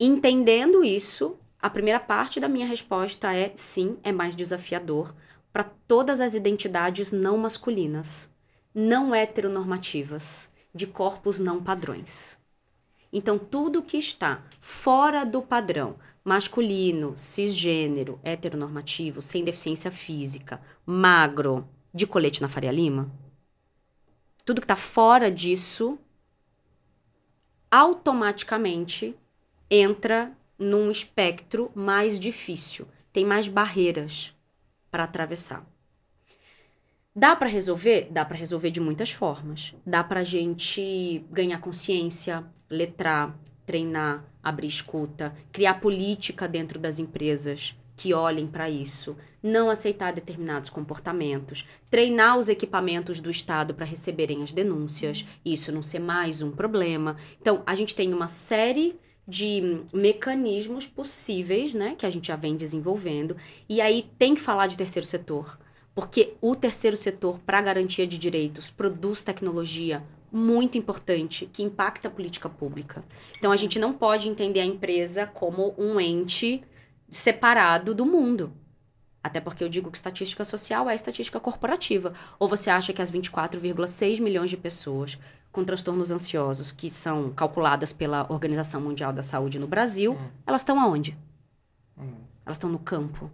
entendendo isso, a primeira parte da minha resposta é sim, é mais desafiador para todas as identidades não masculinas, não heteronormativas, de corpos não padrões. Então, tudo que está fora do padrão masculino, cisgênero, heteronormativo, sem deficiência física, magro, de colete na Faria Lima, tudo que está fora disso, automaticamente entra num espectro mais difícil, tem mais barreiras para atravessar. Dá para resolver? Dá para resolver de muitas formas. Dá para gente ganhar consciência, letrar, treinar, abrir escuta, criar política dentro das empresas que olhem para isso, não aceitar determinados comportamentos, treinar os equipamentos do Estado para receberem as denúncias, isso não ser mais um problema. Então, a gente tem uma série de mecanismos possíveis, né, que a gente já vem desenvolvendo, e aí tem que falar de terceiro setor, porque o terceiro setor, para garantia de direitos, produz tecnologia muito importante que impacta a política pública. Então a gente não pode entender a empresa como um ente separado do mundo. Até porque eu digo que estatística social é estatística corporativa. Ou você acha que as 24,6 milhões de pessoas com transtornos ansiosos que são calculadas pela Organização Mundial da Saúde no Brasil,
Hum.
elas estão aonde?
Hum,
Elas estão no campo,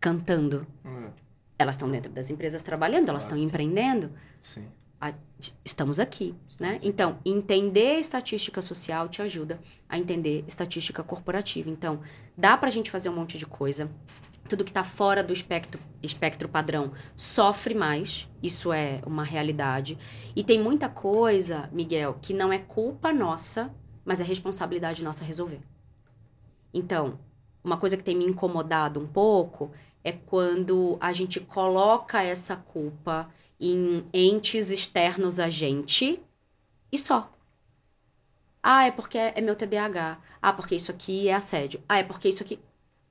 cantando.
hum,
Elas estão dentro das empresas trabalhando, elas estão empreendendo.
Sim.
A- estamos aqui, né? Então, entender estatística social te ajuda a entender estatística corporativa. Então, dá pra gente fazer um monte de coisa. Tudo que tá fora do espectro, espectro padrão sofre mais, isso é uma realidade. E tem muita coisa, Miguel, que não é culpa nossa, mas é responsabilidade nossa resolver. Então, uma coisa que tem me incomodado um pouco é quando a gente coloca essa culpa em entes externos a gente e só. Ah, é porque é meu TDAH. Ah, porque isso aqui é assédio. Ah, é porque isso aqui.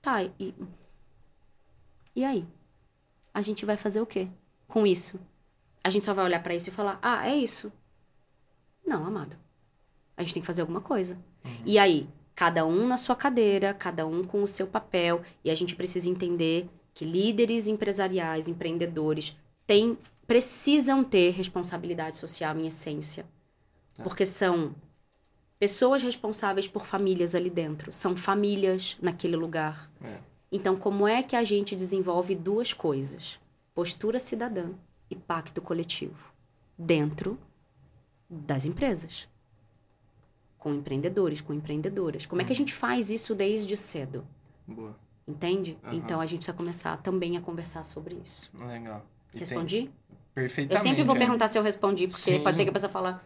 Tá, e. E aí? A gente vai fazer o quê com isso? A gente só vai olhar para isso e falar: ah, é isso. Não, amado. A gente tem que fazer alguma coisa. Uhum. E aí, cada um na sua cadeira, cada um com o seu papel, e a gente precisa entender que líderes empresariais, empreendedores, têm, precisam ter responsabilidade social em essência. Tá. Porque são pessoas responsáveis por famílias ali dentro. São famílias naquele lugar. É. Então, como é que a gente desenvolve duas coisas? Postura cidadã e pacto coletivo dentro das empresas. Com empreendedores, com empreendedoras. Como é que a uhum. gente faz isso desde cedo?
Boa.
Entende? Uhum. Então a gente precisa começar também a conversar sobre isso.
Legal.
Respondi? Tem...
Perfeitamente.
Eu sempre vou é. perguntar se eu respondi, porque Sim. pode ser que a pessoa fala,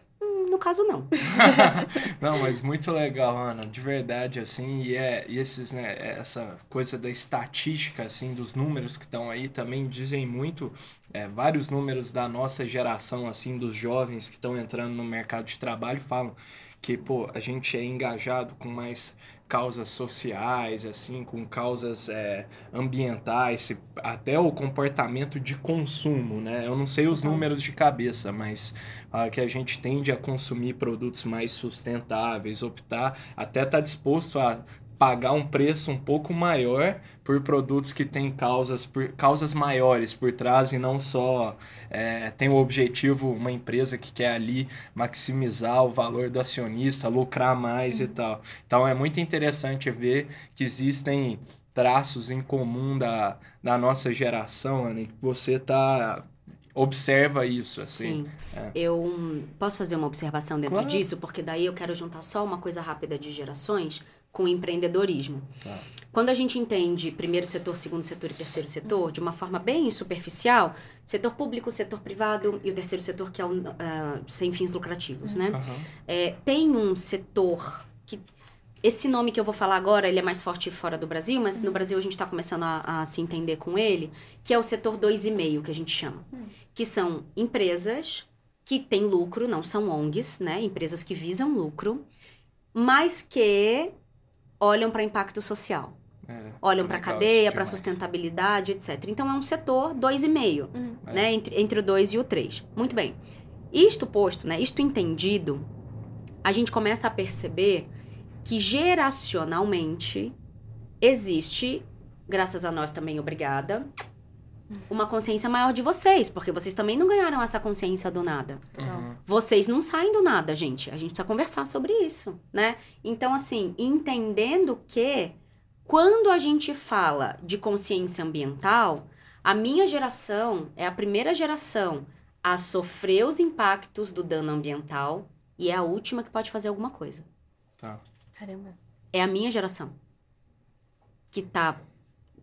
no caso, não.
não, mas muito legal, Ana, de verdade, assim, e, é, e esses, né, é, essa coisa da estatística, assim, dos números que estão aí também dizem muito, é, vários números da nossa geração, assim, dos jovens que estão entrando no mercado de trabalho falam que, pô, a gente é engajado com mais causas sociais, assim, com causas é, ambientais, até o comportamento de consumo, né? Eu não sei os números de cabeça, mas ah, que a gente tende a consumir produtos mais sustentáveis, optar, até tá disposto a pagar um preço um pouco maior por produtos que têm causas, por, causas maiores por trás e não só é, tem o objetivo, uma empresa que quer ali maximizar o valor do acionista, lucrar mais uhum. e tal. Então é muito interessante ver que existem traços em comum da, da nossa geração, Ana, que você tá observa isso, assim.
Sim. É. Eu posso fazer uma observação dentro claro. disso, porque daí eu quero juntar só uma coisa rápida de gerações com empreendedorismo. Tá. Quando a gente entende primeiro setor, segundo setor e terceiro setor, de uma forma bem superficial, setor público, setor privado e o terceiro setor que é o uh, sem fins lucrativos, né? Uhum. É, tem um setor que esse nome que eu vou falar agora, ele é mais forte fora do Brasil, mas uhum. no Brasil a gente está começando a, a, se entender com ele, que é o setor 2,5, que a gente chama. Uhum. Que são empresas que têm lucro, não são ONGs, né? Empresas que visam lucro, mas que olham para impacto social. É, olham para cadeia, para sustentabilidade, etc. Então é um setor 2,5, uhum. né? É. Entre, entre o 2 e o 3. Muito bem. Isto posto, né? Isto entendido, a gente começa a perceber que geracionalmente existe, graças a nós também, obrigada, uma consciência maior de vocês, porque vocês também não ganharam essa consciência do nada. Uhum. Vocês não saem do nada, gente. A gente precisa conversar sobre isso, né? Então, assim, entendendo que quando a gente fala de consciência ambiental, a minha geração é a primeira geração a sofrer os impactos do dano ambiental e é a última que pode fazer alguma coisa.
Tá.
Caramba.
É a minha geração que tá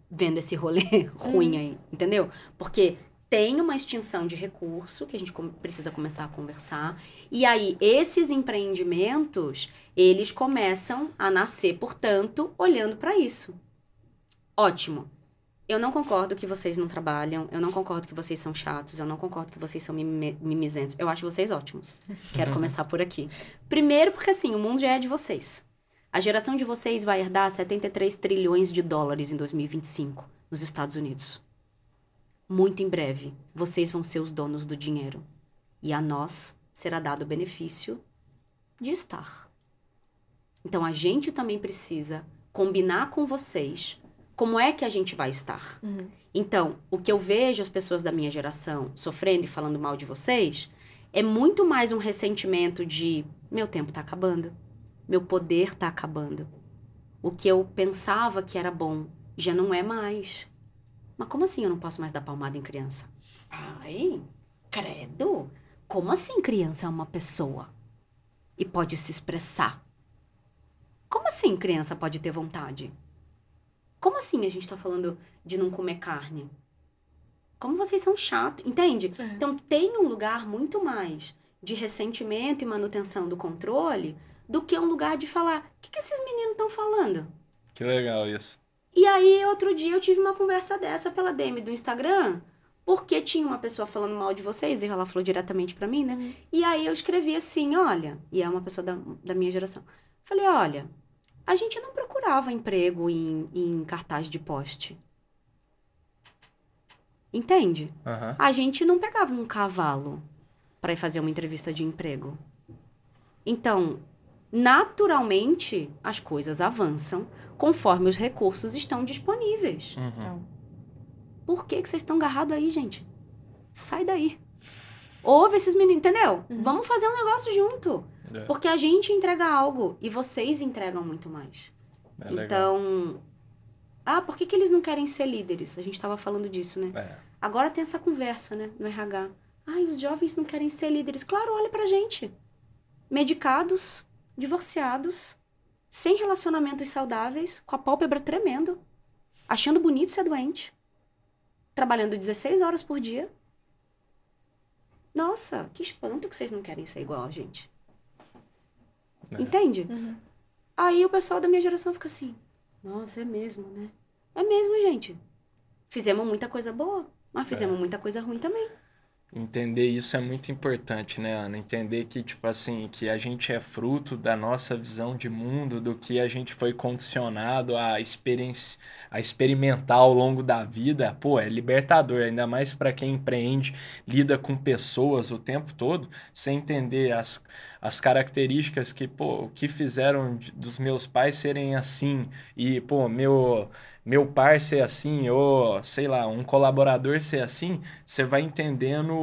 vendo esse rolê ruim hum. aí, entendeu? Porque tem uma extinção de recurso que a gente precisa começar a conversar. E aí, esses empreendimentos, eles começam a nascer, portanto, olhando para isso. Ótimo. Eu não concordo que vocês não trabalham, eu não concordo que vocês são chatos, eu não concordo que vocês são mimizentos. Eu acho vocês ótimos. Quero começar por aqui. Primeiro, porque assim, o mundo já é de vocês. A geração de vocês vai herdar 73 trilhões de dólares em 2025 nos Estados Unidos. Muito em breve, vocês vão ser os donos do dinheiro. E a nós será dado o benefício de estar. Então a gente também precisa combinar com vocês como é que a gente vai estar. Uhum. Então, o que eu vejo as pessoas da minha geração sofrendo e falando mal de vocês é muito mais um ressentimento de meu tempo tá acabando meu poder tá acabando. O que eu pensava que era bom já não é mais. Mas como assim eu não posso mais dar palmada em criança? Ai, credo! Como assim criança é uma pessoa e pode se expressar? Como assim criança pode ter vontade? Como assim a gente tá falando de não comer carne? Como vocês são chatos, entende? É. Então tem um lugar muito mais de ressentimento e manutenção do controle do que um lugar de falar: o que, que esses meninos estão falando?
Que legal isso.
E aí, outro dia, eu tive uma conversa dessa pela DM do Instagram, porque tinha uma pessoa falando mal de vocês, e ela falou diretamente pra mim, né? E aí eu escrevi assim, olha, e é uma pessoa da, da minha geração. Falei, olha, a gente não procurava emprego em, em cartaz de poste. Entende?
Aham.
A gente não pegava um cavalo para ir fazer uma entrevista de emprego. Então, naturalmente, as coisas avançam conforme os recursos estão disponíveis.
Uhum.
Então,
Por que, que vocês estão agarrados aí, gente? Sai daí. Ouve esses meninos, entendeu?
Uhum.
Vamos fazer um negócio junto.
É,
Porque a gente entrega algo e vocês entregam muito mais.
é legal.
então. Ah, por que, que eles não querem ser líderes? A gente tava falando disso, né?
É.
Agora tem essa conversa, né, no RH. Ai, os jovens não querem ser líderes. Claro, olha pra gente. Medicados, divorciados, sem relacionamentos saudáveis, com a pálpebra tremendo, achando bonito ser doente, trabalhando 16 horas por dia. Nossa, que espanto que vocês não querem ser igual a gente.
É.
Entende?
Uhum.
Aí o pessoal da minha geração fica assim: Nossa, é mesmo, né? É mesmo, gente. Fizemos muita coisa boa, mas fizemos muita coisa ruim também.
Entender isso é muito importante, né, Ana? Entender que, tipo assim, que a gente é fruto da nossa visão de mundo, do que a gente foi condicionado a, a experimentar ao longo da vida. Pô, é libertador, ainda mais para quem empreende, lida com pessoas o tempo todo, sem entender as, as características que, pô, que fizeram de- dos meus pais serem assim, e, pô, meu. Meu par ser assim, ou sei lá, um colaborador ser assim, você vai entendendo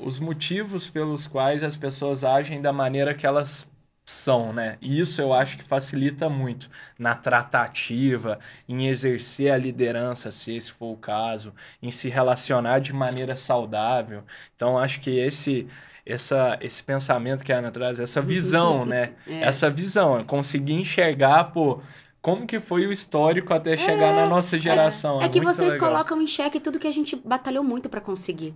os motivos pelos quais as pessoas agem da maneira que elas são, né? E isso eu acho que facilita muito na tratativa, em exercer a liderança, se esse for o caso, em se relacionar de maneira saudável. Então, acho que esse essa, esse pensamento que a Ana traz, essa visão, né?
É.
Essa visão, é conseguir enxergar, pô, como que foi o histórico até chegar na nossa geração.
É que
muito
vocês
legal.
colocam em xeque tudo que a gente batalhou muito pra conseguir.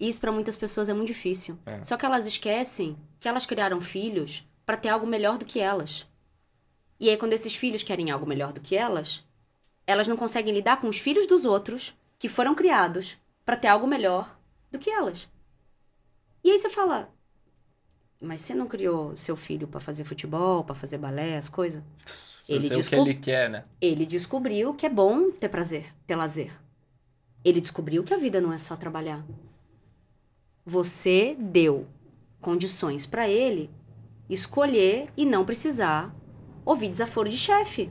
Isso pra muitas pessoas é muito difícil.
É.
Só que elas esquecem que elas criaram filhos pra ter algo melhor do que elas. E aí quando esses filhos querem algo melhor do que elas, elas não conseguem lidar com os filhos dos outros que foram criados pra ter algo melhor do que elas. E aí você fala: "Mas você não criou seu filho pra fazer futebol, pra fazer balé, as coisas?" Ele
Fazer o que ele quer, né?
Ele descobriu que é bom ter prazer, ter lazer. Ele descobriu que a vida não é só trabalhar. Você deu condições pra ele escolher e não precisar ouvir desaforo de chefe.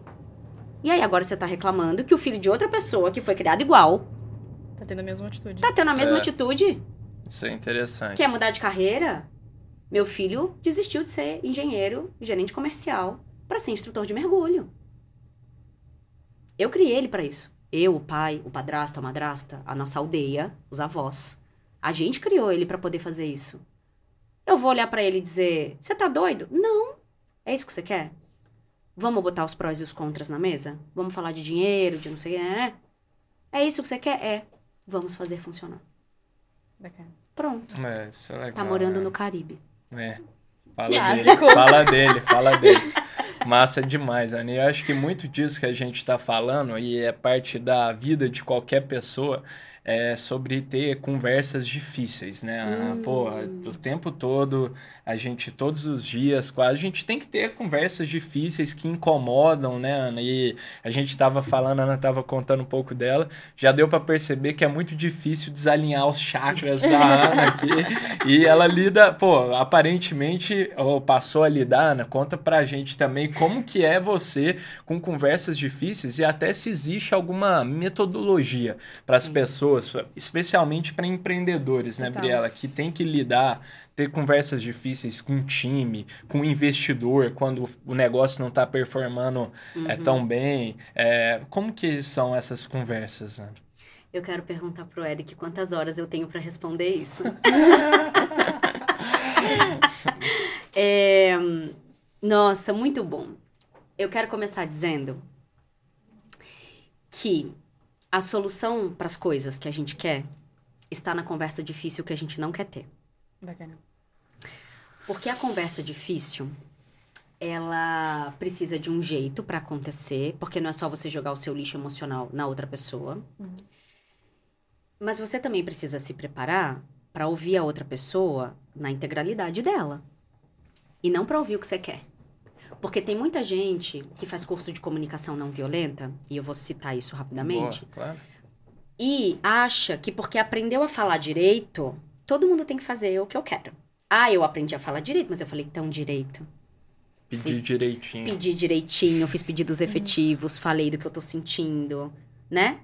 E aí agora você tá reclamando que o filho de outra pessoa que foi criado igual
Tá tendo a mesma atitude.
tá tendo a mesma
É.
atitude.
Isso é interessante.
Quer mudar de carreira? Meu filho desistiu de ser engenheiro, gerente comercial, para ser instrutor de mergulho. Eu criei ele para isso. Eu, o pai, o padrasto, a madrasta, a nossa aldeia, os avós. A gente criou ele para poder fazer isso. Eu vou olhar para ele e dizer: "Você tá doido?" Não. É isso que você quer? Vamos botar os prós e os contras na mesa? Vamos falar de dinheiro, de não sei o que, é? É isso que você quer? É. Vamos fazer funcionar.
Bacana.
Pronto.
É, isso é legal.
Tá morando
né?
no Caribe.
É. Fala
Clássico.
dele, fala dele, fala dele. Massa demais, Ana. E eu acho que muito disso que a gente tá falando, e é parte da vida de qualquer pessoa, é sobre ter conversas difíceis, né?
Hum.
Pô, o tempo todo, a gente, todos os dias, quase, a gente tem que ter conversas difíceis que incomodam, né, Ana? E a gente tava falando, a Ana tava contando um pouco dela, já deu pra perceber que é muito difícil desalinhar os chakras da Ana aqui. E ela lida, pô, aparentemente, ou passou a lidar, Ana, conta pra gente também como que é você com conversas difíceis e até se existe alguma metodologia para as pessoas, especialmente para empreendedores, né,
Total.
Briela, que tem que lidar, ter conversas difíceis com o time, com o investidor, quando o negócio não tá performando é,
Uhum.
tão bem. É, como que são essas conversas, Ana?
Eu quero perguntar pro Eric quantas horas eu tenho pra responder isso. É, nossa, muito bom. Eu quero começar dizendo que a solução para as coisas que a gente quer está na conversa difícil que a gente não quer ter.
Bacana.
Porque a conversa difícil, ela precisa de um jeito para acontecer, porque não é só você jogar o seu lixo emocional na outra pessoa. Mas você também precisa se preparar para ouvir a outra pessoa na integralidade dela. E não para ouvir o que você quer. Porque tem muita gente que faz curso de comunicação não violenta, e eu vou citar isso rapidamente,
Boa, claro.
e acha que porque aprendeu a falar direito, todo mundo tem que fazer o que eu quero. Ah, eu aprendi a falar direito, mas eu falei tão direito.
Pedir
Fui-
direitinho.
Pedi direitinho, fiz pedidos efetivos, falei do que eu tô sentindo, né?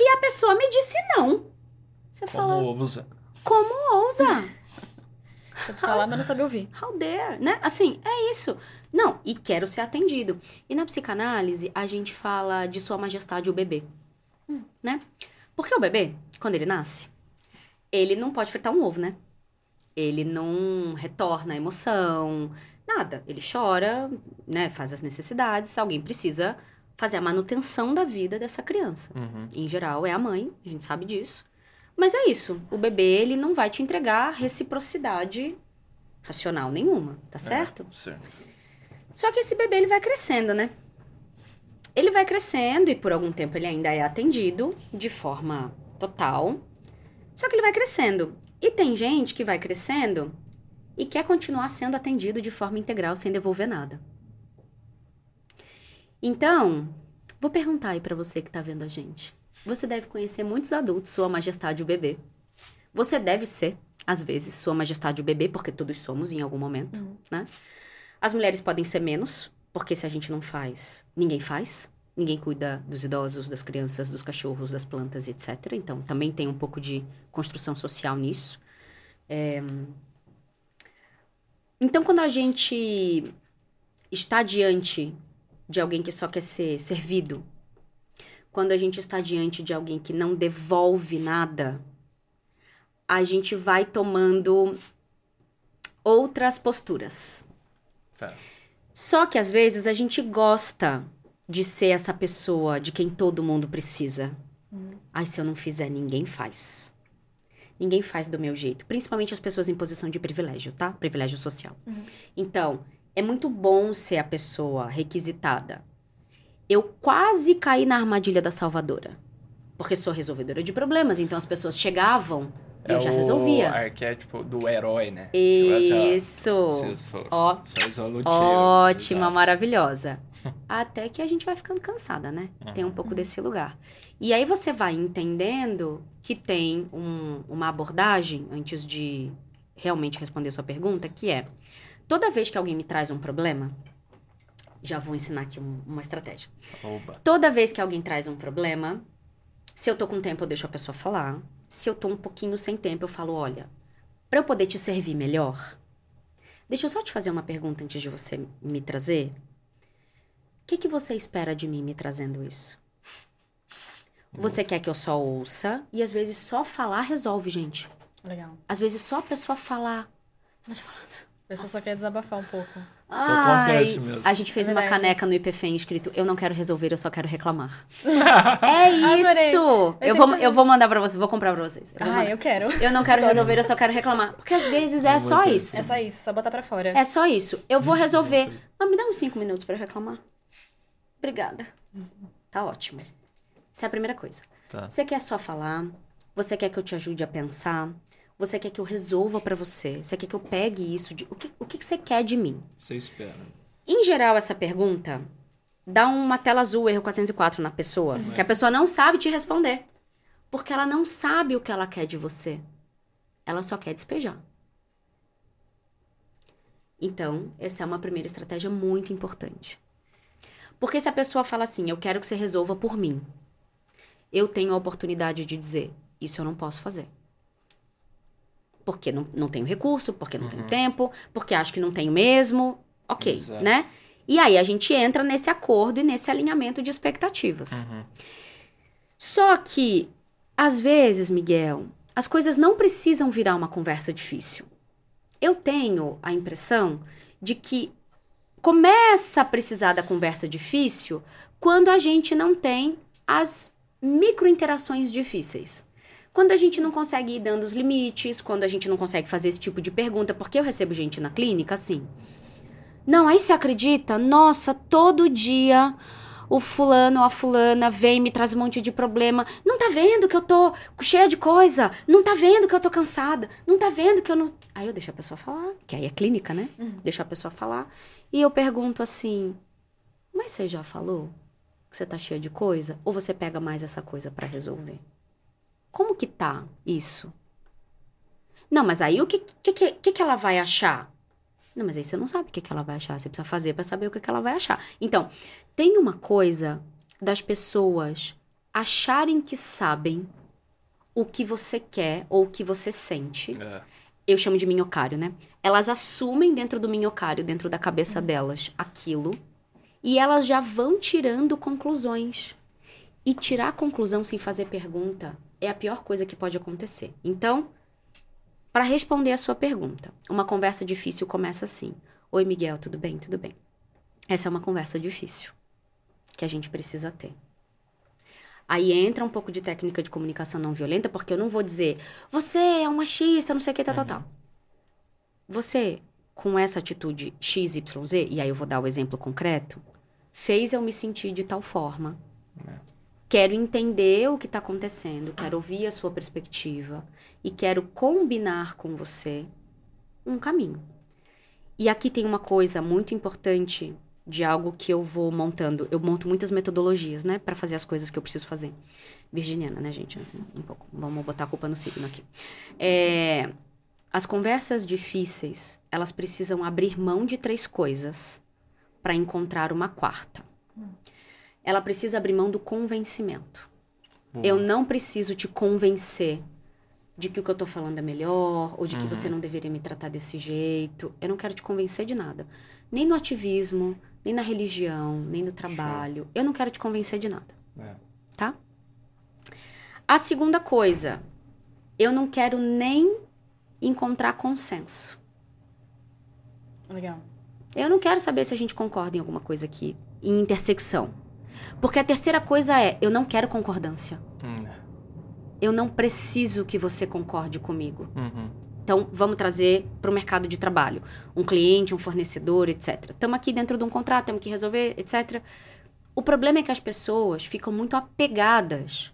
E a pessoa me disse não. Você
Como
fala,
ousa.
como ousa?
Você falar, mas não sabe ouvir.
How dare, né? Assim, é isso. Não, e quero ser atendido. E na psicanálise, a gente fala de Sua Majestade o bebê, né? Porque o bebê, quando ele nasce, ele não pode fritar um ovo, né? Ele não retorna a emoção, nada. Ele chora, né? Faz as necessidades. Alguém precisa fazer a manutenção da vida dessa criança.
Uhum.
Em geral, é a mãe, a gente sabe disso. Mas é isso. O bebê, ele não vai te entregar reciprocidade racional nenhuma, tá certo?
É, certo.
Só que esse bebê, ele vai crescendo, né? Ele vai crescendo e por algum tempo ele ainda é atendido de forma total. Só que ele vai crescendo. E tem gente que vai crescendo e quer continuar sendo atendido de forma integral sem devolver nada. Então, vou perguntar aí pra você que tá vendo a gente. Você deve conhecer muitos adultos, Sua Majestade o bebê. Você deve ser, às vezes, Sua Majestade o bebê, porque todos somos em algum momento, né? As mulheres podem ser menos, porque se a gente não faz, ninguém faz. Ninguém cuida dos idosos, das crianças, dos cachorros, das plantas etc. Então, também tem um pouco de construção social nisso. É, Então, quando a gente está diante de alguém que só quer ser servido, quando a gente está diante de alguém que não devolve nada, a gente vai tomando outras posturas.
Certo.
Só que às vezes a gente gosta de ser essa pessoa de quem todo mundo precisa. Ai, se eu não fizer, ninguém faz. Ninguém faz do meu jeito. Principalmente as pessoas em posição de privilégio, tá? Privilégio social. Então, é muito bom ser a pessoa requisitada. Eu quase caí na armadilha da salvadora. Porque sou resolvedora de problemas, então as pessoas chegavam e eu já
É o
resolvia.
arquétipo do herói, né? Tipo, essa-
Isso.
Eu sou,
Ó,
resolutivo.
Ótima, maravilhosa. Até que a gente vai ficando cansada, né? Tem um pouco desse lugar. E aí você vai entendendo que tem um- uma abordagem, antes de realmente responder sua pergunta, que é: toda vez que alguém me traz um problema, já vou ensinar aqui um- uma estratégia.
Oba.
Toda vez que alguém traz um problema, se eu tô com tempo, eu deixo a pessoa falar. Se eu tô um pouquinho sem tempo, eu falo: olha, para eu poder te servir melhor, deixa eu só te fazer uma pergunta antes de você me trazer. O que, que você espera de mim me trazendo isso? Você quer que eu só ouça e às vezes só falar resolve, gente.
Legal.
Às vezes só a pessoa falar. Ela já fala,
A pessoa só quer desabafar um pouco.
Ai,
acontece mesmo.
a gente fez
É
uma caneca no IPFEM escrito Eu não quero resolver, eu só quero reclamar. é isso! Eu vou,
então-
eu vou mandar pra vocês, vou comprar pra vocês. Eu,
Ah, eu quero.
Eu não quero resolver, eu só quero reclamar. Porque às vezes é só
muito
isso.
É só isso, só botar pra fora.
É só isso. Eu vou resolver. Mas me dá uns cinco minutos pra eu reclamar. Obrigada. Tá ótimo. Essa é a primeira coisa.
Tá.
Você quer só falar? Você quer que eu te ajude a pensar? Você quer que eu resolva pra você? Você quer que eu pegue isso? De... O, que, o que que você quer de mim?
Você espera.
Em geral, essa pergunta dá uma tela azul, erro 404 na pessoa, que a pessoa não sabe te responder. Porque ela não sabe o que ela quer de você. Ela só quer despejar. Então, essa é uma primeira estratégia muito importante. Porque se a pessoa fala assim, eu quero que você resolva por mim, eu tenho a oportunidade de dizer, isso eu não posso fazer. Porque não, não tenho recurso, porque não tenho tempo, porque acho que não tenho mesmo. Ok,
Exato.
né? E aí a gente entra nesse acordo e nesse alinhamento de expectativas.
Uhum.
Só que, às vezes, Miguel, as coisas não precisam virar uma conversa difícil. Eu tenho a impressão de que começa a precisar da conversa difícil quando a gente não tem as microinterações difíceis. Quando a gente não consegue ir dando os limites, quando a gente não consegue fazer esse tipo de pergunta, porque eu recebo gente na clínica assim. Não, aí você acredita? Nossa, todo dia o fulano ou a fulana vem e me traz um monte de problema. Não tá vendo que eu tô cheia de coisa? Não tá vendo que eu tô cansada? Não tá vendo que eu não. Aí eu deixo a pessoa falar, que aí é clínica, né?
Uhum.
Deixo a pessoa falar. E eu pergunto assim: Mas você já falou que você tá cheia de coisa? Ou você pega mais essa coisa pra resolver? Como que tá isso? Não, mas aí o que, que, que, que que ela vai achar? Não, mas aí você não sabe o que, que ela vai achar. Você precisa fazer pra saber o que, que ela vai achar. Então, tem uma coisa das pessoas acharem que sabem o que você quer ou o que você sente.
É.
Eu chamo de minhocário, né? Elas assumem dentro do minhocário, dentro da cabeça delas, aquilo. E elas já vão tirando conclusões. E tirar conclusão sem fazer pergunta é a pior coisa que pode acontecer. Então, para responder a sua pergunta, uma conversa difícil começa assim: Oi, Miguel, tudo bem? Tudo bem. Essa é uma conversa difícil que a gente precisa ter. Aí entra um pouco de técnica de comunicação não violenta, porque eu não vou dizer, você é um machista, não sei o que, tal, tal, tal. Você, com essa atitude XYZ, e aí eu vou dar o exemplo concreto, fez eu me sentir de tal forma. Quero entender o que está acontecendo, quero ouvir a sua perspectiva e quero combinar com você um caminho. E aqui tem uma coisa muito importante de algo que eu vou montando. Eu monto muitas metodologias, né, para fazer as coisas que eu preciso fazer. Virginiana, né, gente? Assim, um pouco. Vamos botar a culpa no signo aqui. É, as conversas difíceis, elas precisam abrir mão de três coisas para encontrar uma quarta. Ela precisa abrir mão do convencimento.
Boa.
Eu não preciso te convencer de que o que eu tô falando é melhor, ou de que
Uhum.
você não deveria me tratar desse jeito. Eu não quero te convencer de nada. Nem no ativismo, nem na religião, nem no trabalho. Eu não quero te convencer de nada,
É.
tá? A segunda coisa, eu não quero nem encontrar consenso.
Legal.
Eu não quero saber se a gente concorda em alguma coisa aqui, em intersecção. Porque a terceira coisa é, eu não quero concordância.
Hum.
Eu não preciso que você concorde comigo.
Uhum.
Então, vamos trazer para o mercado de trabalho. Um cliente, um fornecedor, etc. Estamos aqui dentro de um contrato, temos que resolver, etc. O problema é que as pessoas ficam muito apegadas.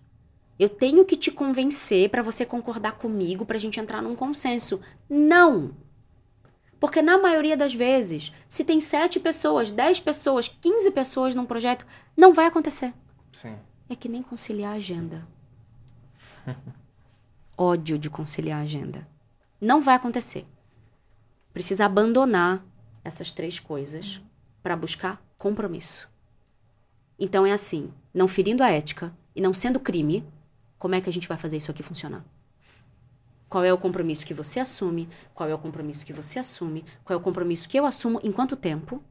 Eu tenho que te convencer para você concordar comigo, para a gente entrar num consenso. Não! Porque na maioria das vezes, se tem sete pessoas, dez pessoas, 15 pessoas num projeto, não vai acontecer.
Sim.
É que nem conciliar a agenda. Ódio de conciliar a agenda. Não vai acontecer. Precisa abandonar essas três coisas para buscar compromisso. Então é assim, não ferindo a ética e não sendo crime, como é que a gente vai fazer isso aqui funcionar? Qual é o compromisso que você assume? Qual é o compromisso que você assume? Qual é o compromisso que eu assumo em quanto tempo?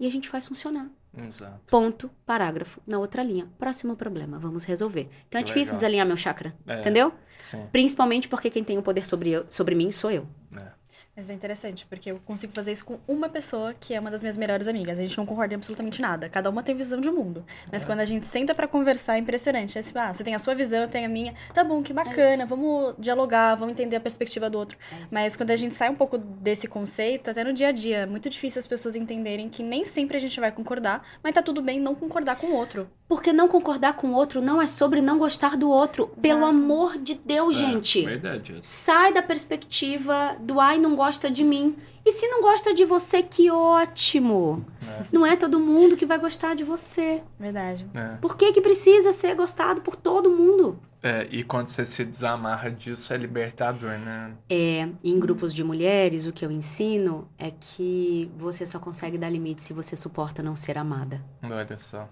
E a gente faz funcionar.
Exato.
Ponto, parágrafo, na outra linha. Próximo problema, vamos resolver. Então é
Que
difícil
legal.
desalinhar meu chakra,
É.
entendeu?
Sim.
Principalmente porque quem tem o poder sobre, eu, sobre mim sou eu.
É.
Mas é interessante, porque eu consigo fazer isso com uma pessoa que é uma das minhas melhores amigas. A gente não concorda em absolutamente nada. Cada uma tem visão de mundo. Mas quando a gente senta pra conversar, é impressionante. É assim, ah, você tem a sua visão, eu tenho a minha. Tá bom, que bacana, vamos dialogar, vamos entender a perspectiva do outro. Mas quando a gente sai um pouco desse conceito, até no dia a dia, é muito difícil as pessoas entenderem que nem sempre a gente vai concordar, mas tá tudo bem não concordar com o outro.
Porque não concordar com o outro não é sobre não gostar do outro. Pelo
Exato.
amor de Deus,
É,
gente.
Verdade.
Sai da perspectiva do ai, não gosta de mim. E se não gosta de você, que ótimo. Não é todo mundo que vai gostar de você.
Verdade.
É.
Por que, que precisa ser gostado por todo mundo?
É, e quando você se desamarra disso, é libertador, né?
É, em grupos de mulheres, o que eu ensino é que você só consegue dar limite se você suporta não ser amada,
Olha só.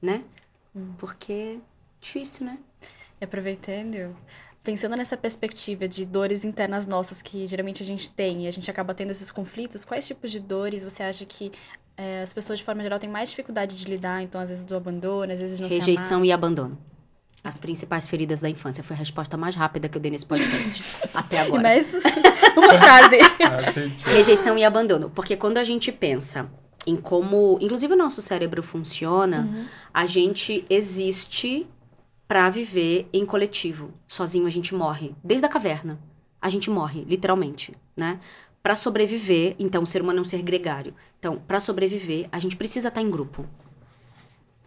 né? Porque é difícil, né?
E aproveitando, pensando nessa perspectiva de dores internas nossas que geralmente a gente tem e a gente acaba tendo esses conflitos, quais tipos de dores você acha que eh, as pessoas de forma geral têm mais dificuldade de lidar? Então, às vezes do abandono, às vezes não se
Rejeição e abandono. As principais feridas da infância. Foi a resposta mais rápida que eu dei nesse podcast. até agora.
Mas uma frase.
Aceitei.
Rejeição e abandono. Porque quando a gente pensa em como, inclusive, o nosso cérebro funciona, a gente existe pra viver em coletivo. Sozinho a gente morre. Desde a caverna. A gente morre, literalmente, né? Para sobreviver, então o ser humano é um ser gregário. Então, para sobreviver, a gente precisa estar em grupo.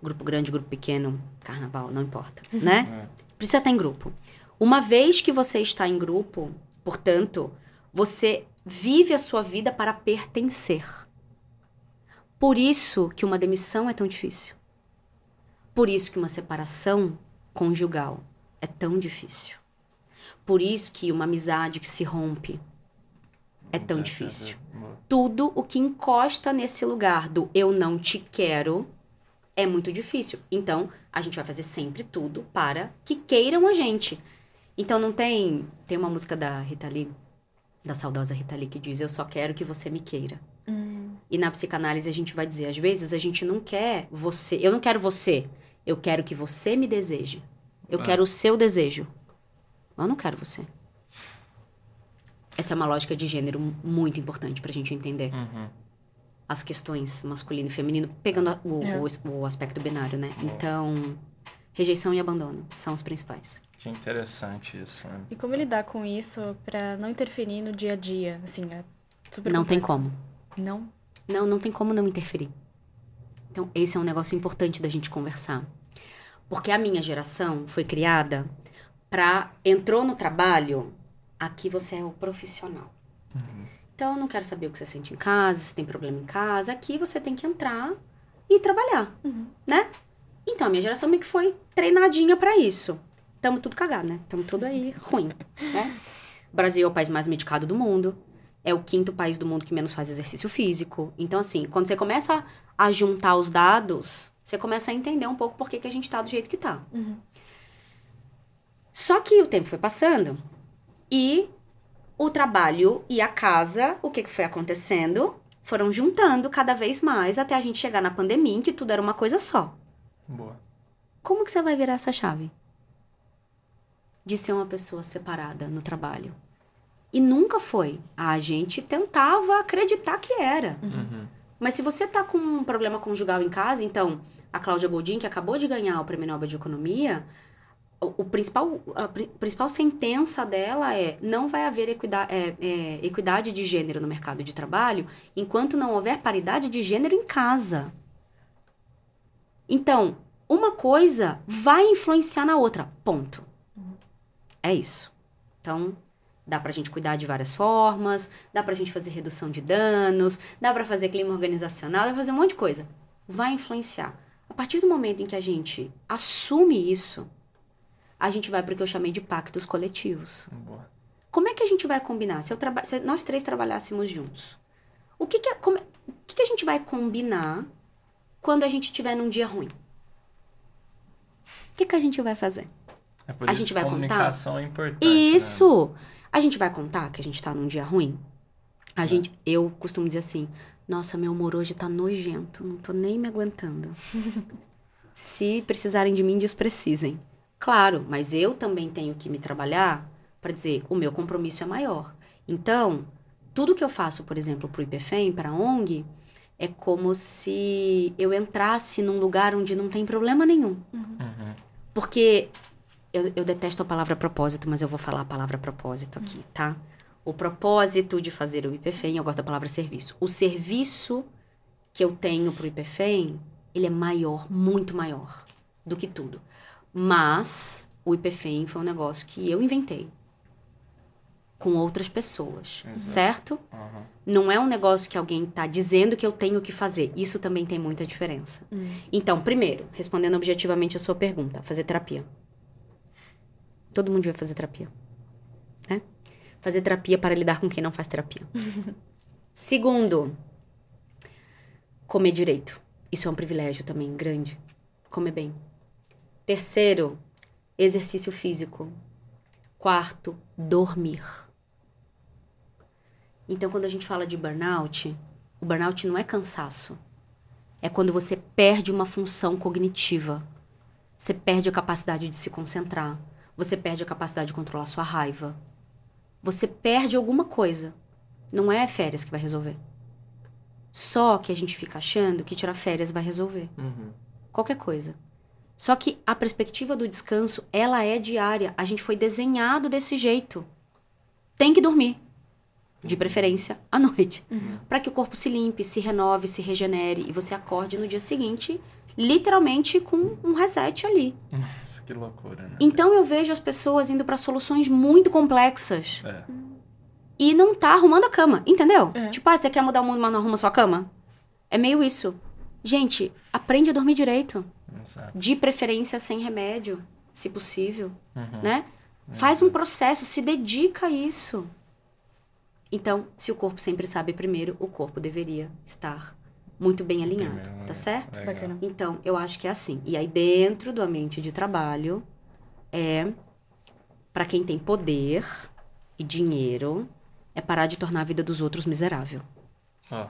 Grupo grande, grupo pequeno, carnaval, não importa, né? Precisa estar em grupo. Uma vez que você está em grupo, portanto, você vive a sua vida para pertencer. Por isso que uma demissão é tão difícil. Por isso que uma separação conjugal é tão difícil. Por isso que uma amizade que se rompe é tão difícil.
certeza. Boa.
Tudo o que encosta nesse lugar do eu não te quero é muito difícil. Então, a gente vai fazer sempre tudo para que queiram a gente. Então não tem, tem uma música da Rita Lee, da saudosa Rita Lee que diz: "Eu só quero que você me queira".
Hum,
E na psicanálise a gente vai dizer, às vezes a gente não quer você, eu não quero você, eu quero que você me deseje. Eu
Ah.
quero o seu desejo. Eu não quero você. Essa é uma lógica de gênero muito importante pra gente entender
Uhum.
as questões masculino e feminino, pegando a- o,
É.
o- o aspecto binário, né? Então, rejeição e abandono são os principais.
Que interessante isso. né?
E como lidar com isso pra não interferir no dia a dia? Assim, é super
não tem como.
Não?
Não, não tem como não interferir. Então, esse é um negócio importante da gente conversar. Porque a minha geração foi criada pra. entrou no trabalho, aqui você é o profissional. Então, eu não quero saber o que você sente em casa, se tem problema em casa. Aqui você tem que entrar e trabalhar,
Uhum.
né? Então, a minha geração meio que foi treinadinha pra isso. Tamo tudo cagado, né? Tamo tudo aí ruim, né? O Brasil é o país mais medicado do mundo. É o quinto país do mundo que menos faz exercício físico. Então, assim, quando você começa a juntar os dados, você começa a entender um pouco por que, que a gente tá do jeito que tá.
Uhum.
Só que o tempo foi passando e o trabalho e a casa, o que, que foi acontecendo? Foram juntando cada vez mais até a gente chegar na pandemia em que tudo era uma coisa só.
Boa.
Como que você vai virar essa chave? De ser uma pessoa separada no trabalho. E nunca foi. A gente tentava acreditar que era.
Uhum.
Mas se você tá com um problema conjugal em casa, então, a Cláudia Goldin, que acabou de ganhar o Prêmio Nobel de Economia, o, o principal, a pri- principal sentença dela é não vai haver equida- é, é, equidade de gênero no mercado de trabalho enquanto não houver paridade de gênero em casa. Então, uma coisa vai influenciar na outra. Ponto. É isso. Então, dá pra gente cuidar de várias formas, dá pra gente fazer redução de danos, dá pra fazer clima organizacional, dá pra fazer um monte de coisa. Vai influenciar. A partir do momento em que a gente assume isso, a gente vai pro que eu chamei de pactos coletivos.
Boa.
Como é que a gente vai combinar? Se, se nós três trabalhássemos juntos, o que que, é- como é- o que que a gente vai combinar quando a gente estiver num dia ruim? O que, que a gente vai fazer?
É por
A
isso
gente vai contar?
comunicação é importante. né?
A gente vai contar que a gente tá num dia ruim?
É.
A gente, eu costumo dizer assim: nossa, meu humor hoje tá nojento, não tô nem me aguentando. Se precisarem de mim, desprecisem. Claro, mas eu também tenho que me trabalhar para dizer: o meu compromisso é maior. Então, tudo que eu faço, por exemplo, pro IPFEM, para a ONG, é como se eu entrasse num lugar onde não tem problema nenhum.
Uhum.
Porque eu, eu detesto a palavra propósito, mas eu vou falar a palavra propósito aqui, tá? O propósito de fazer o IPFEM, eu gosto da palavra serviço. O serviço que eu tenho pro IPFEM, ele é maior, muito maior do que tudo. Mas o IPFEM foi um negócio que eu inventei com outras pessoas,
Exato.
certo?
Uhum.
Não é um negócio que alguém tá dizendo que eu tenho que fazer. Isso também tem muita diferença.
Hum.
Então, primeiro, respondendo objetivamente a sua pergunta, fazer terapia. Todo mundo devia fazer terapia. Né? Fazer terapia para lidar com quem não faz terapia. Segundo, comer direito. Isso é um privilégio também grande. Comer bem. Terceiro, exercício físico. Quarto, dormir. Então, quando a gente fala de burnout, o burnout não é cansaço. É quando você perde uma função cognitiva. Você perde a capacidade de se concentrar. Você perde a capacidade de controlar sua raiva. Você perde alguma coisa. Não é férias que vai resolver. Só que a gente fica achando que tirar férias vai resolver.
Uhum.
Qualquer coisa. Só que a perspectiva do descanso, ela é diária. A gente foi desenhado desse jeito. Tem que dormir. De preferência à noite. Para que o corpo se limpe, se renove, se regenere e você acorde no dia seguinte, literalmente com um reset ali.
Nossa, que loucura, né?
Então eu vejo as pessoas indo para soluções muito complexas
É.
e não tá arrumando a cama, entendeu?
É.
Tipo, ah, você quer mudar o mundo, mas não arruma sua cama? É meio isso. Gente, aprende a dormir direito.
Exato.
De preferência sem remédio, se possível,
Uhum.
né? Faz um processo, se dedica a isso. Então, se o corpo sempre sabe primeiro, o corpo deveria estar muito bem alinhado,
Primeiro,
tá
né?
certo?
Legal.
Bacana.
Então, eu acho que é assim. E aí, dentro do ambiente de trabalho, é para quem tem poder e dinheiro, é parar de tornar a vida dos outros miserável.
Ó,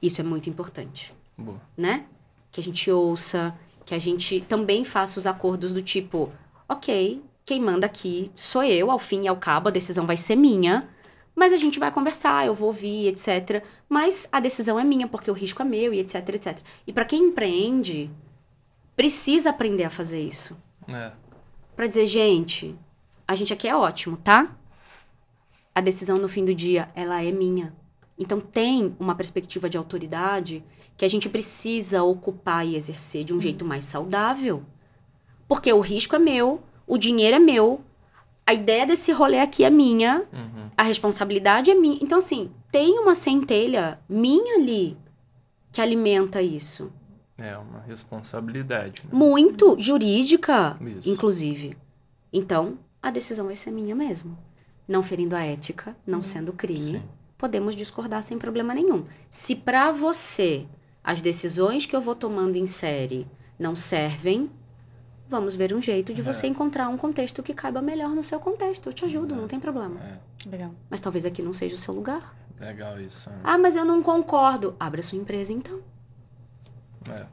Isso é muito importante,
boa.
né? Que a gente ouça, que a gente também faça os acordos do tipo, ok, quem manda aqui sou eu, ao fim e ao cabo, a decisão vai ser minha. Mas a gente vai conversar, eu vou ouvir, etc. Mas a decisão é minha, porque o risco é meu, e etc, etc. E para quem empreende, precisa aprender a fazer isso.
É.
Pra dizer, gente, a gente aqui é ótimo, tá? A decisão no fim do dia, ela é minha. Então tem uma perspectiva de autoridade que a gente precisa ocupar e exercer de um jeito mais saudável. Porque o risco é meu, o dinheiro é meu, a ideia desse rolê aqui é minha,
Uhum.
a responsabilidade é minha. Então, assim, tem uma centelha minha ali que alimenta isso.
É uma responsabilidade, né?
Muito jurídica,
Isso.
inclusive. Então, a decisão vai ser minha mesmo. Não ferindo a ética, não sendo crime,
Sim.
podemos discordar sem problema nenhum. Se pra você as decisões que eu vou tomando em série não servem, vamos ver um jeito de
É.
você encontrar um contexto que caiba melhor no seu contexto. Eu te ajudo, não tem problema.
É,
Legal.
Mas talvez aqui não seja o seu lugar.
legal isso. né?
Ah, mas eu não concordo. Abre a sua empresa então.
É.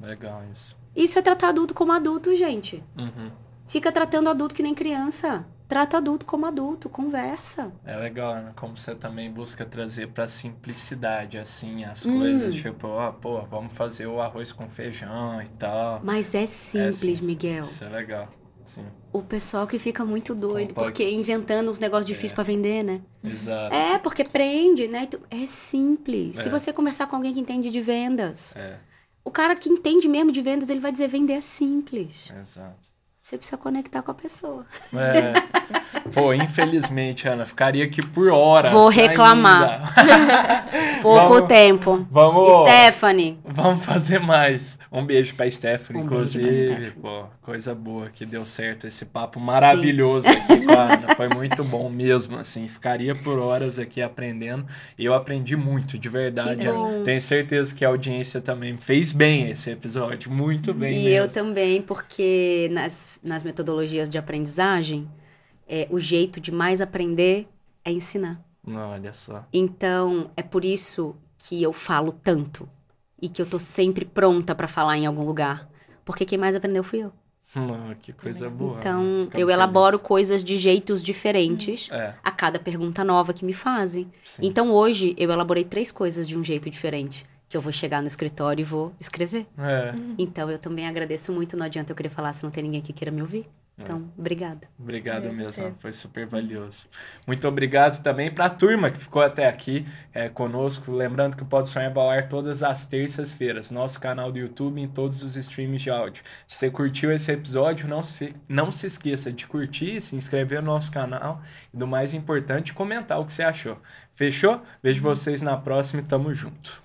Legal isso.
Isso é tratar adulto como adulto, gente.
Uhum.
Fica tratando adulto que nem criança. Trata adulto como adulto, conversa.
É legal, né? Como você também busca trazer pra simplicidade, assim, as
Hum.
coisas, tipo, ó, pô, vamos fazer o arroz com feijão e tal.
Mas é simples,
sim.
Miguel.
Isso é legal. Sim,
O pessoal que fica muito doido,
Complexo.
porque inventando uns negócios difíceis
É.
pra vender, né?
exato.
É, porque prende, né? Então, É simples. Se
É.
você conversar com alguém que entende de vendas,
É,
o cara que entende mesmo de vendas, ele vai dizer vender é simples.
exato.
Você precisa conectar com a pessoa.
É. Pô, infelizmente, Ana, ficaria aqui por horas.
Vou reclamar. Pouco
Vamos-
tempo.
Vamos.
Stephanie.
Vamos fazer mais. Um beijo pra Stephanie,
Um beijo pra
inclusive.
Stephanie.
Pô, coisa boa que deu certo esse papo maravilhoso aqui com a Ana. Foi muito bom mesmo, assim. Ficaria por horas aqui aprendendo. E eu aprendi muito, de verdade. Ana. Tenho certeza que a audiência também fez bem esse episódio. Muito bem
E
mesmo.
eu também, porque nas, nas metodologias de aprendizagem, é, o jeito de mais aprender é ensinar.
Não, olha só.
Então, é por isso que eu falo tanto e que eu tô sempre pronta pra falar em algum lugar. Porque quem mais aprendeu fui eu.
Não, que coisa boa.
Então, eu elaboro
felizes.
coisas de jeitos diferentes
É,
a cada pergunta nova que me fazem.
sim.
Então, hoje, eu elaborei três coisas de um jeito diferente. Que eu vou chegar no escritório e vou escrever.
É,
Então, eu também agradeço muito. Não adianta eu querer falar se não tem ninguém que queira me ouvir. Então, obrigada.
Obrigado
É,
mesmo,
você-
foi super valioso. Muito obrigado também para a turma que ficou até aqui é, conosco. Lembrando que o Pode Sonhar vai ao ar todas as terças-feiras, nosso canal do YouTube e em todos os streams de áudio. Se você curtiu esse episódio, não se, não se esqueça de curtir, se inscrever no nosso canal e, do mais importante, comentar o que você achou. Fechou? Vejo vocês na próxima e tamo junto.